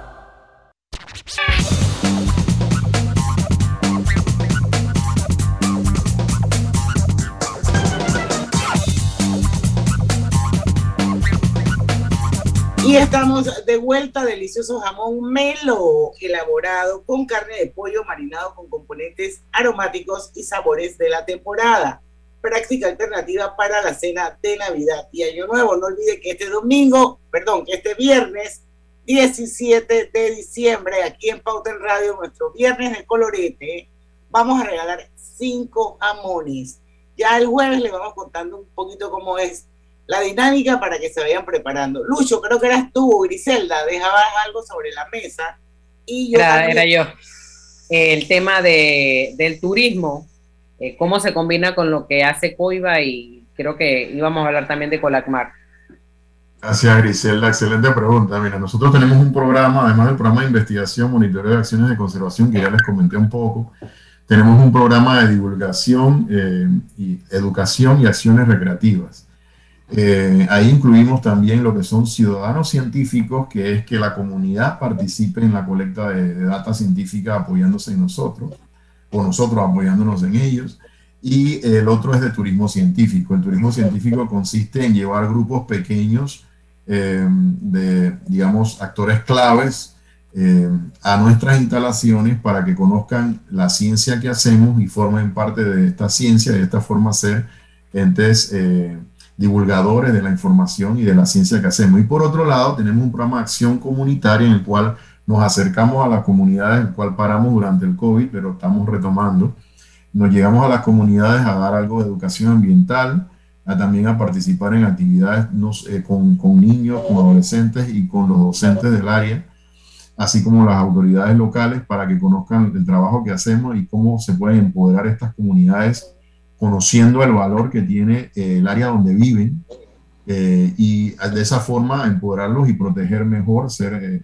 Y estamos de vuelta, delicioso jamón melo, elaborado con carne de pollo marinado con componentes aromáticos y sabores de la temporada. Práctica alternativa para la cena de Navidad y Año Nuevo. No olvide que este domingo, perdón, que este viernes 17 de diciembre, aquí en Pauta Radio, nuestro viernes de colorete, vamos a regalar cinco jamones. Ya el jueves le vamos contando un poquito cómo es la dinámica para que se vayan preparando. Lucho, creo que eras tú, Griselda, dejabas algo sobre la mesa. Y yo era, yo. el tema de, del turismo, eh, cómo se combina con lo que hace Coiba y creo que íbamos a hablar también de Colacmar. Gracias, Griselda. Excelente pregunta. Mira, nosotros tenemos un programa, además del programa de investigación, monitoreo de acciones de conservación, que ya les comenté un poco. Tenemos un programa de divulgación, eh, y educación y acciones recreativas. Eh, ahí incluimos también lo que son ciudadanos científicos, que es que la comunidad participe en la colecta de, de data científica apoyándose en nosotros, o nosotros apoyándonos en ellos. Y el otro es de turismo científico. El turismo científico consiste en llevar grupos pequeños eh, de, digamos, actores claves eh, a nuestras instalaciones para que conozcan la ciencia que hacemos y formen parte de esta ciencia, de esta forma ser entes eh, divulgadores de la información y de la ciencia que hacemos. Y por otro lado, tenemos un programa de acción comunitaria en el cual nos acercamos a las comunidades, el cual paramos durante el COVID, pero estamos retomando. Nos llegamos a las comunidades a dar algo de educación ambiental, a también a participar en actividades eh, con, con, niños, con adolescentes y con los docentes del área, así como las autoridades locales para que conozcan el trabajo que hacemos y cómo se pueden empoderar estas comunidades conociendo el valor que tiene eh, el área donde viven eh, y de esa forma empoderarlos y proteger mejor, ser,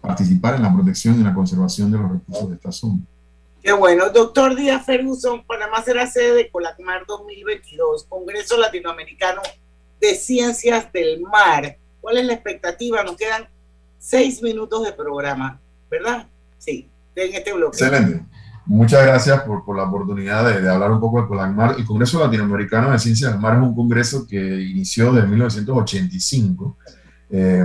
participar en la protección y en la conservación de los recursos de esta zona. Qué bueno. Doctor Díaz Ferguson, Panamá será sede de Colacmar 2022, Congreso Latinoamericano de Ciencias del Mar. ¿Cuál es la expectativa? Nos quedan seis minutos de programa, ¿verdad? Sí, en este bloque. Excelente. Muchas gracias por, la oportunidad de, hablar un poco de Colacmar. El Congreso Latinoamericano de Ciencias del Mar es un congreso que inició en 1985. Eh,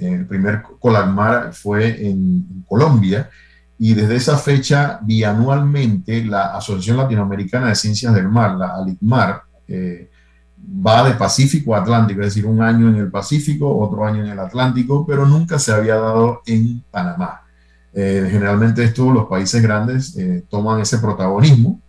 el primer Colacmar fue en Colombia y desde esa fecha, bianualmente, la Asociación Latinoamericana de Ciencias del Mar, la ALICMAR, eh, va de Pacífico a Atlántico, es decir, un año en el Pacífico, otro año en el Atlántico, pero nunca se había dado en Panamá. Eh, generalmente esto, los países grandes eh, toman ese protagonismo.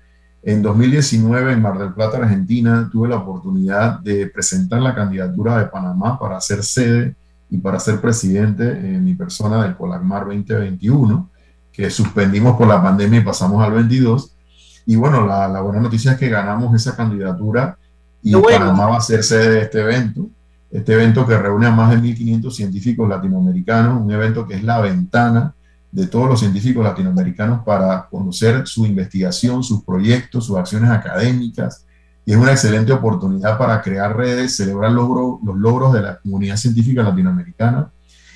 En 2019, en Mar del Plata, Argentina, tuve la oportunidad de presentar la candidatura de Panamá para ser sede y para ser presidente en mi persona del Colagmar 2021 que suspendimos por la pandemia y pasamos al 22. Y bueno, la, la buena noticia es que ganamos esa candidatura y bueno. Panamá va a ser sede de este evento. Este evento que reúne a más de 1.500 científicos latinoamericanos, un evento que es la ventana de todos los científicos latinoamericanos para conocer su investigación, sus proyectos, sus acciones académicas. Y es una excelente oportunidad para crear redes, celebrar logro, los logros de la comunidad científica latinoamericana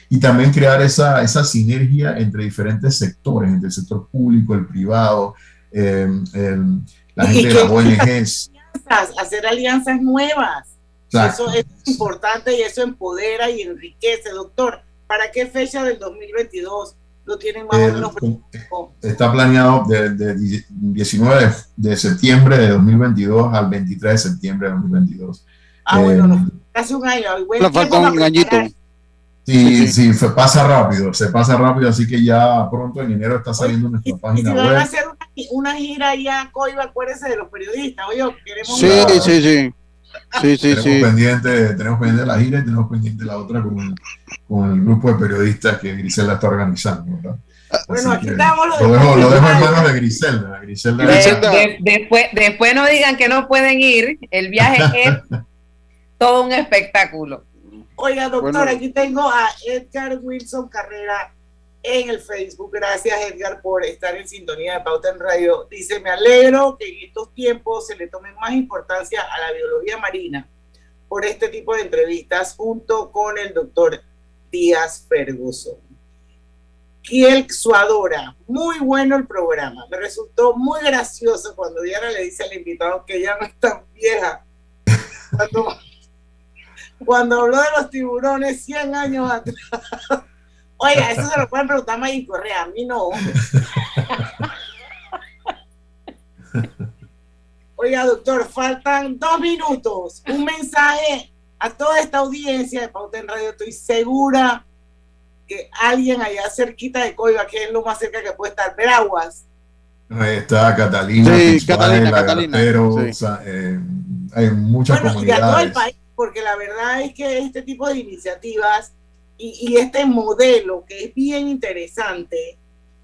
y también crear esa, esa sinergia entre diferentes sectores, entre el sector público, el privado, eh, el, la gente de las ONGs. Hacer alianzas nuevas. Exacto. Eso es importante y eso empodera y enriquece. Doctor, ¿para qué fecha del 2022 lo tienen más el, o menos? Está planeado de, de, 19 de septiembre de 2022 al 23 de septiembre de 2022. Ah, eh, bueno, no, casi un año. Le falta un añito. Sí, sí, se pasa rápido, se pasa rápido, así que ya pronto en enero está saliendo nuestra y, página y si web. van a hacer una, una gira ya, Coiba, acuérdense de los periodistas, oye, queremos... Sí, sí, sí. Sí, sí, tenemos, sí. Pendiente, tenemos pendiente la gira y tenemos pendiente la otra con, con el grupo de periodistas que Griselda está organizando, ¿verdad? Bueno, aquí estamos lo, dejo, lo dejo en manos de Griselda. Griselda de, de, después, después no digan que no pueden ir, el viaje es todo un espectáculo. Oiga, doctor, bueno. aquí tengo a Edgar Wilson Carrera en el Facebook. Gracias, Edgar, por estar en sintonía de Pauta en Radio. Dice, me alegro que en estos tiempos se le tome más importancia a la biología marina por este tipo de entrevistas junto con el doctor Díaz Ferguson. Kiel Suadora, muy bueno el programa. Me resultó muy gracioso cuando Diana le dice al invitado que ya no es tan vieja. Cuando cuando habló de los tiburones 100 años atrás. Oiga, eso se lo pueden preguntar a Maggie Correa, a mí no. Oiga, doctor, faltan dos minutos. Un mensaje a toda esta audiencia de Pauta en Radio. Estoy segura que alguien allá cerquita de Coiba, que es lo más cerca que puede estar, Veraguas. Ahí está Catalina, sí, Catalina, Catalina. Pero, sí. o sea, eh, hay muchas bueno, comunidades. Y a todo el país porque la verdad es que este tipo de iniciativas y, este modelo que es bien interesante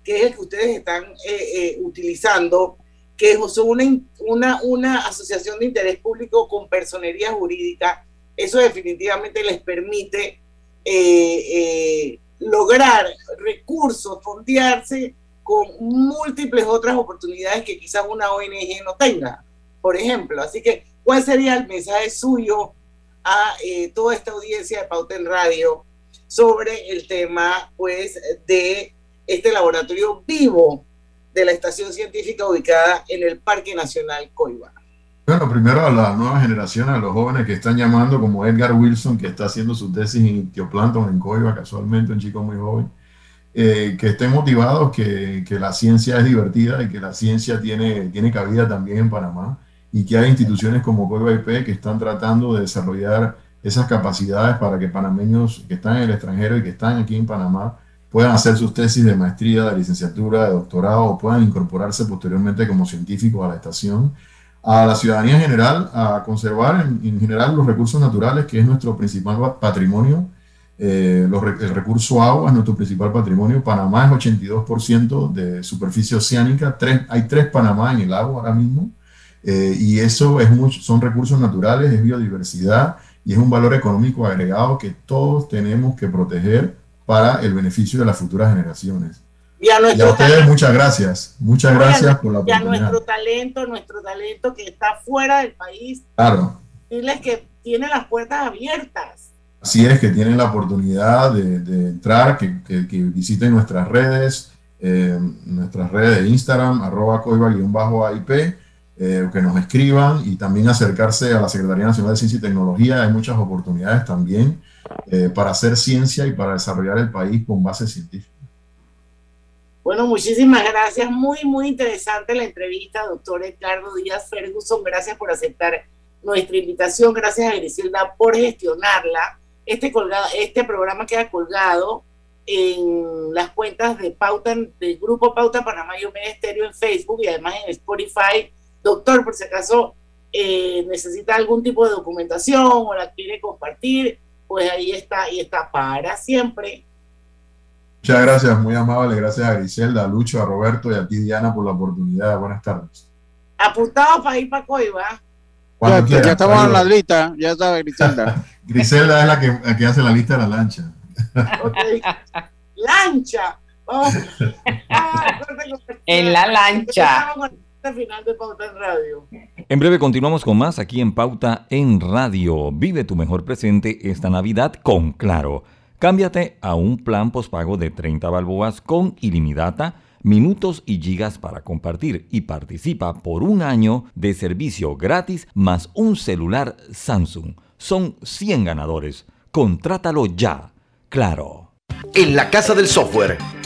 que es el que ustedes están eh, eh, utilizando, que son una, una, una asociación de interés público con personería jurídica, eso definitivamente les permite eh, lograr recursos, fondearse con múltiples otras oportunidades que quizás una ONG no tenga, por ejemplo. Así que, ¿cuál sería el mensaje suyo a toda esta audiencia de Pauta en Radio sobre el tema, pues, de este laboratorio vivo de la estación científica ubicada en el Parque Nacional Coiba. Bueno, primero a la nueva generación, a los jóvenes que están llamando, como Edgar Wilson, que está haciendo su tesis en Ictioplancton en Coiba, casualmente, un chico muy joven, eh, que estén motivados, que, que, la ciencia es divertida y que la ciencia tiene, tiene cabida también en Panamá y que hay instituciones como Coiba IP que están tratando de desarrollar esas capacidades para que panameños que están en el extranjero y que están aquí en Panamá puedan hacer sus tesis de maestría, de licenciatura, de doctorado o puedan incorporarse posteriormente como científicos a la estación. A la ciudadanía en general, a conservar en, general los recursos naturales, que es nuestro principal patrimonio. Eh, el recurso agua es nuestro principal patrimonio. Panamá es 82% de superficie oceánica. Tres, hay tres Panamá en el agua ahora mismo. Eh, y eso es mucho, son recursos naturales, es biodiversidad y es un valor económico agregado que todos tenemos que proteger para el beneficio de las futuras generaciones. Y a, ustedes muchas gracias, muchas gracias por la oportunidad. Y a nuestro talento, nuestro talento que está fuera del país. Claro. Decirles que tiene las puertas abiertas. Así es, que tienen la oportunidad de, entrar, que, visiten nuestras redes, eh, nuestras redes de Instagram, arroba coiba-aip, eh, que nos escriban y también acercarse a la Secretaría Nacional de Ciencia y Tecnología. Hay muchas oportunidades también eh, para hacer ciencia y para desarrollar el país con base científica. Bueno, muchísimas gracias. Muy, muy interesante la entrevista, doctor Edgardo Díaz Ferguson. Gracias por aceptar nuestra invitación. Gracias a Griselda por gestionarla. Este, colgado, este programa queda colgado en las cuentas de Pauta, del Grupo Pauta Panamá y Estéreo en Facebook y además en Spotify. Doctor, por si acaso eh, necesita algún tipo de documentación o la quiere compartir, pues ahí está y está para siempre. Muchas gracias, muy amable. Gracias a Griselda, a Lucho, a Roberto y a ti, Diana, por la oportunidad. Buenas tardes. Apuntado para ir para Coiba. Ya, ya, estamos en la lista, ya sabe Griselda. Griselda es la que, que, hace la lista de la lancha. Lancha. en la lancha. Final de Pauta en Radio. En breve continuamos con más aquí en Pauta en Radio. Vive tu mejor presente esta Navidad con Claro. Cámbiate a un plan pospago de 30 balboas con ilimitada, minutos y gigas para compartir y participa por un año de servicio gratis más un celular Samsung. Son 100 ganadores. Contrátalo ya. Claro. En la Casa del Software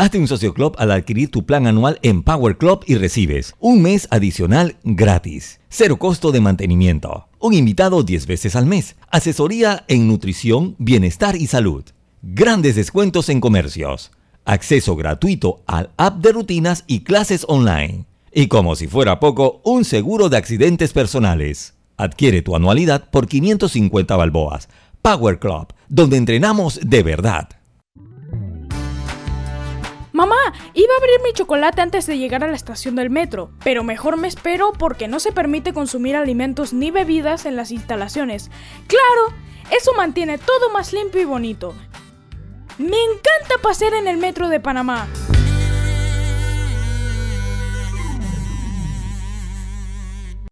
Hazte un socio club al adquirir tu plan anual en Power Club y recibes un mes adicional gratis, cero costo de mantenimiento, un invitado 10 veces al mes, asesoría en nutrición, bienestar y salud, grandes descuentos en comercios, acceso gratuito al app de rutinas y clases online. Y como si fuera poco, un seguro de accidentes personales. Adquiere tu anualidad por 550 balboas. Power Club, donde entrenamos de verdad. Mamá, iba a abrir mi chocolate antes de llegar a la estación del metro, pero mejor me espero porque no se permite consumir alimentos ni bebidas en las instalaciones. Claro, eso mantiene todo más limpio y bonito. Me encanta pasear en el metro de Panamá.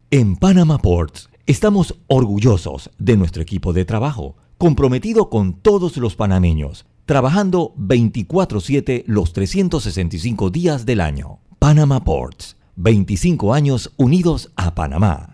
En Panama Ports estamos orgullosos de nuestro equipo de trabajo, comprometido con todos los panameños trabajando 24/7 los 365 días del año. Panama Ports, 25 años unidos a Panamá.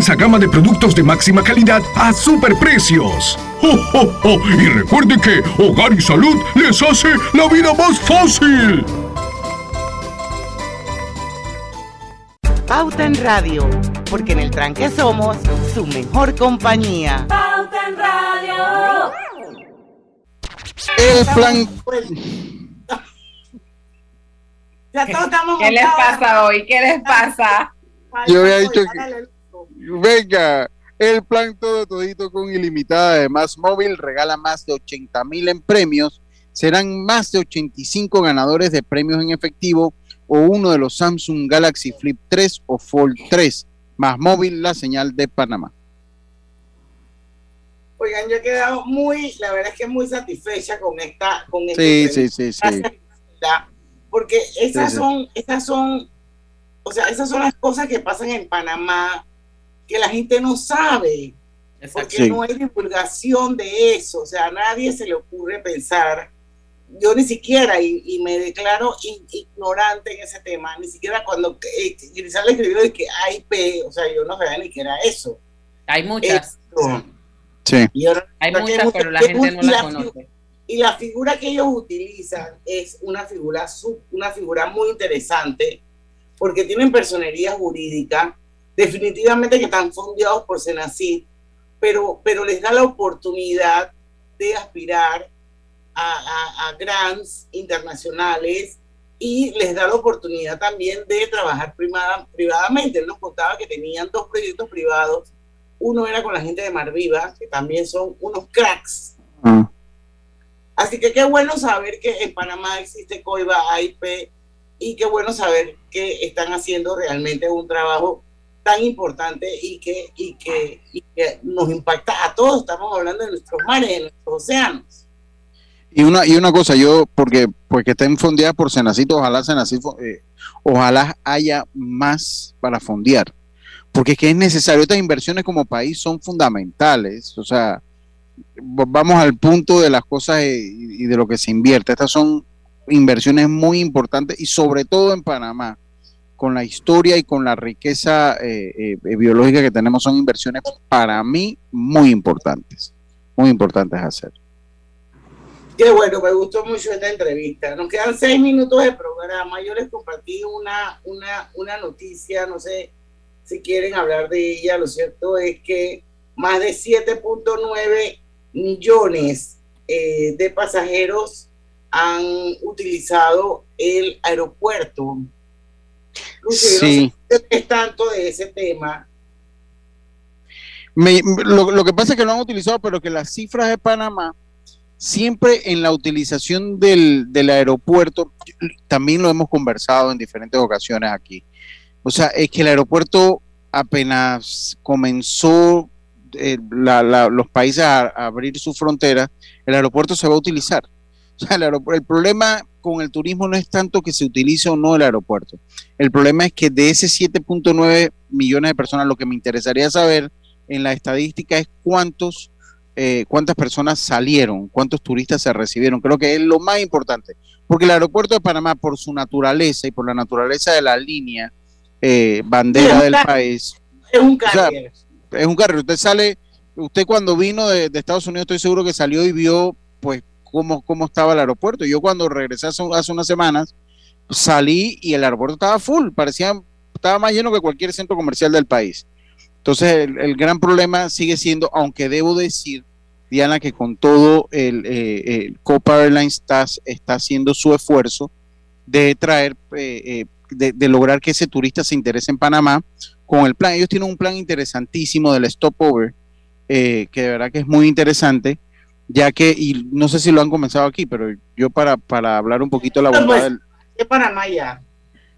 extensa gama de productos de máxima calidad a superprecios. ¡Oh, oh, oh! Y recuerde que Hogar y Salud les hace la vida más fácil. Pauta en Radio, porque en el tranque somos su mejor compañía. Pauta en Radio. El plan. Ya todos estamos ¿Qué les pasa hoy? ¿Qué les pasa? Yo había dicho que. Venga, el plan todo todito con ilimitada de Más Móvil regala más de 80 mil en premios. Serán más de 85 ganadores de premios en efectivo o uno de los Samsung Galaxy Flip 3 o Fold 3. Más Móvil, la señal de Panamá. Oigan, yo he quedado muy, la verdad es que muy satisfecha con esta, con Sí, este sí, sí, sí. Gisela, Porque esas Sí, sí. son, esas son, o sea, esas son las cosas que pasan en Panamá que la gente no sabe. Porque Sí. no hay divulgación de eso. O sea, a nadie se le ocurre pensar. Yo ni siquiera, y, y me declaro in- ignorante en ese tema, ni siquiera cuando eh, Grisel escribió de que AIP, o sea, yo no sabía ni que era eso. Hay muchas. Esto. Sí. Y ahora Hay muchas, mucha- pero la gente no mu- y la fi- conoce. Y la figura que ellos utilizan es una figura, sub- una figura muy interesante porque tienen personería jurídica, definitivamente que están fondeados por Senacid, pero, pero les da la oportunidad de aspirar a, a- a grants internacionales y les da la oportunidad también de trabajar privada- privadamente. Él nos contaba que tenían dos proyectos privados. Uno era con la gente de Marviva, que también son unos cracks. Así que qué bueno saber que en Panamá existe COIBA, AIP, y qué bueno saber que están haciendo realmente un trabajo tan importante y que, y que, y que nos impacta a todos. Estamos hablando de nuestros mares, de nuestros océanos. Y una, y una cosa, yo, porque, porque estén fondeadas por Senacito, ojalá Senacito, eh, ojalá haya más para fondear. Porque es que es necesario, estas inversiones como país son fundamentales. O sea, vamos al punto de las cosas eh, y de lo que se invierte. Estas son inversiones muy importantes y sobre todo en Panamá, con la historia y con la riqueza eh, eh, eh, biológica que tenemos, son inversiones para mí muy importantes. Muy importantes hacer. Qué bueno, me gustó mucho esta entrevista. Nos quedan seis minutos de programa. Yo les compartí una, una, una noticia, no sé si quieren hablar de ella. Lo cierto es que más de 7.9 millones de pasajeros han utilizado el aeropuerto. Sí. no sé tanto de ese tema. Me- lo, lo que pasa es que lo han utilizado, pero que las cifras de Panamá, siempre en la utilización del, del aeropuerto, también lo hemos conversado en diferentes ocasiones aquí. O sea, es que el aeropuerto apenas comenzó eh, la- la- los países a, a abrir sus fronteras, el aeropuerto se va a utilizar. O sea, el problema con el turismo no es tanto que se utilice o no el aeropuerto. El problema es que de ese 7.9 millones de personas, lo que me interesaría saber en la estadística es cuántos, eh, cuántas personas salieron, cuántos turistas se recibieron. Creo que es lo más importante, porque el aeropuerto de Panamá, por su naturaleza y por la naturaleza de la línea eh, bandera del país, Es un o sea, es un carro. Usted sale, usted cuando vino de, de Estados Unidos, estoy seguro que salió y vio, pues, cómo, cómo estaba el aeropuerto. Yo cuando regresé hace, hace unas semanas, salí y el aeropuerto estaba full, parecía, estaba más lleno que cualquier centro comercial del país. Entonces, el, el gran problema sigue siendo, aunque debo decir, Diana, que con todo el, eh, el Copa Airlines está, está haciendo su esfuerzo de traer, eh, eh, de, de lograr que ese turista se interese en Panamá con el plan. Ellos tienen un plan interesantísimo del stopover, eh, que de verdad que es muy interesante, ya que, y no sé si lo han comenzado aquí, pero yo para, para hablar un poquito de la bondad Pues, del, es Panamá ya.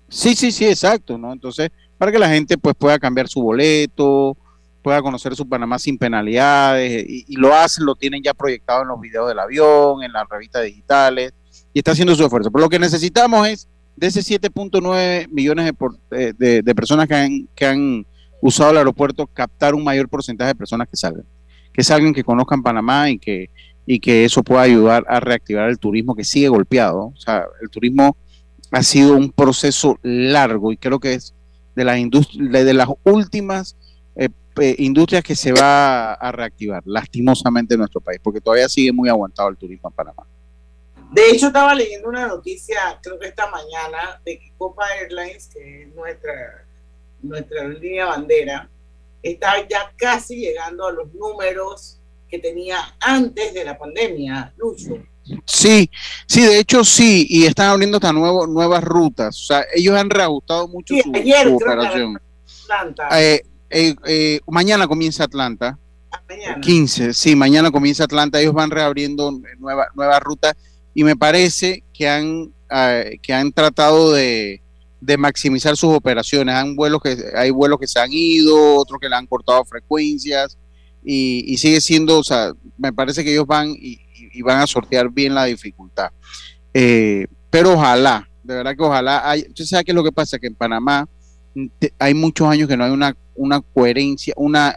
Sí, sí, sí, exacto, ¿no? Entonces, para que la gente pues pueda cambiar su boleto, pueda conocer su Panamá sin penalidades y, y lo hacen, lo tienen ya proyectado en los videos del avión, en las revistas digitales y está haciendo su esfuerzo. Pero lo que necesitamos es de ese 7.9 millones de, por- de- de- de personas que han, que han usado el aeropuerto, captar un mayor porcentaje de personas que salgan, que salgan, que conozcan Panamá y que, y que eso pueda ayudar a reactivar el turismo que sigue golpeado. O sea, el turismo ha sido un proceso largo y creo que es de las, de las últimas eh, industrias que se va a reactivar, lastimosamente en nuestro país, porque todavía sigue muy aguantado el turismo en Panamá. De hecho, estaba leyendo una noticia, creo que esta mañana, de que Copa Airlines, que es nuestra, nuestra línea bandera, está ya casi llegando a los números que tenía antes de la pandemia, Lucho. Sí, sí, de hecho sí, y están abriendo hasta nuevo, nuevas rutas. O sea, ellos han reajustado mucho Sí, su, ayer su operación. Atlanta. Eh, eh, eh, mañana comienza Atlanta. mañana. 15, sí, mañana comienza Atlanta. Ellos van reabriendo nueva- nuevas rutas y me parece que han, eh, que han tratado de, de maximizar sus operaciones. Han vuelos que, hay vuelos que se han ido, otros que le han cortado frecuencias y, y sigue siendo, o sea, me parece que ellos van y, y- van a sortear bien la dificultad. Eh, pero ojalá, de verdad que ojalá. Hay, ¿Usted sabe qué es lo que pasa? Que en Panamá hay muchos años que no hay una, una coherencia, una,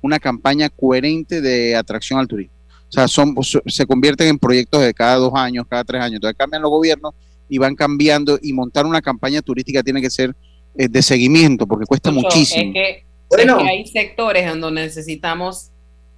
una campaña coherente de atracción al turismo. O sea, son, se convierten en proyectos de cada dos años, cada tres años. Entonces cambian los gobiernos y van cambiando y montar una campaña turística tiene que ser eh, de seguimiento porque cuesta Mucho, muchísimo. Es que, Bueno. es que hay sectores en donde necesitamos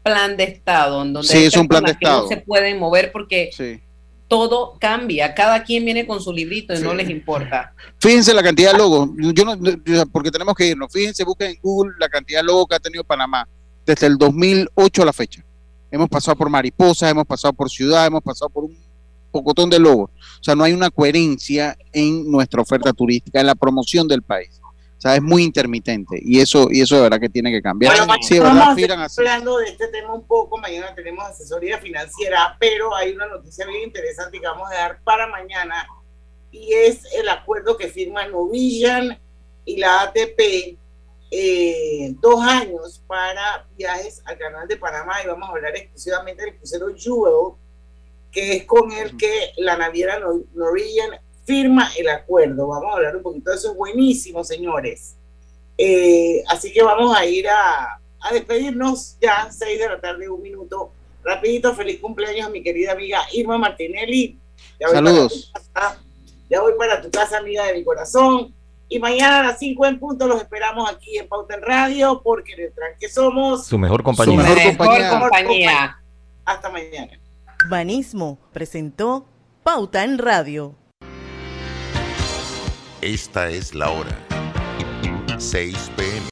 plan de Estado, en donde Sí, es un plan de que no Estado. se pueden mover porque Sí. todo cambia, cada quien viene con su librito y no les importa. Fíjense la cantidad de logos. Yo no, yo- porque tenemos que irnos. Fíjense, busquen en Google la cantidad de logos que ha tenido Panamá desde el 2008 a la fecha. Hemos pasado por mariposas, hemos pasado por ciudad, hemos pasado por un pocotón de logos. O sea, no hay una coherencia en nuestra oferta turística, en la promoción del país. O sea, es muy intermitente y eso y eso de verdad que tiene que cambiar. Bueno, sí, mañana vamos a hablando de este tema un poco. Mañana tenemos asesoría financiera, pero hay una noticia bien interesante que vamos a dar para mañana y es el acuerdo que firma Novillan y la ATP eh, dos años para viajes al canal de Panamá y vamos a hablar exclusivamente del crucero Jewel, que es con el que la naviera Nor- Norwegian firma el acuerdo. Vamos a hablar un poquito de eso, es buenísimo, señores. Eh, así que vamos a ir a, a despedirnos ya, 6 de la tarde, un minuto. Rapidito, feliz cumpleaños a mi querida amiga Irma Martinelli. Ya voy para Saludos. tu casa. Ya voy para tu casa, amiga de mi corazón. Y mañana a las 5 en punto los esperamos aquí en Pauta en Radio, porque en el tranque somos Su mejor compañía. Su mejor compañía. Hasta mañana. Banismo presentó Pauta en Radio. Esta es la hora. 6 pm.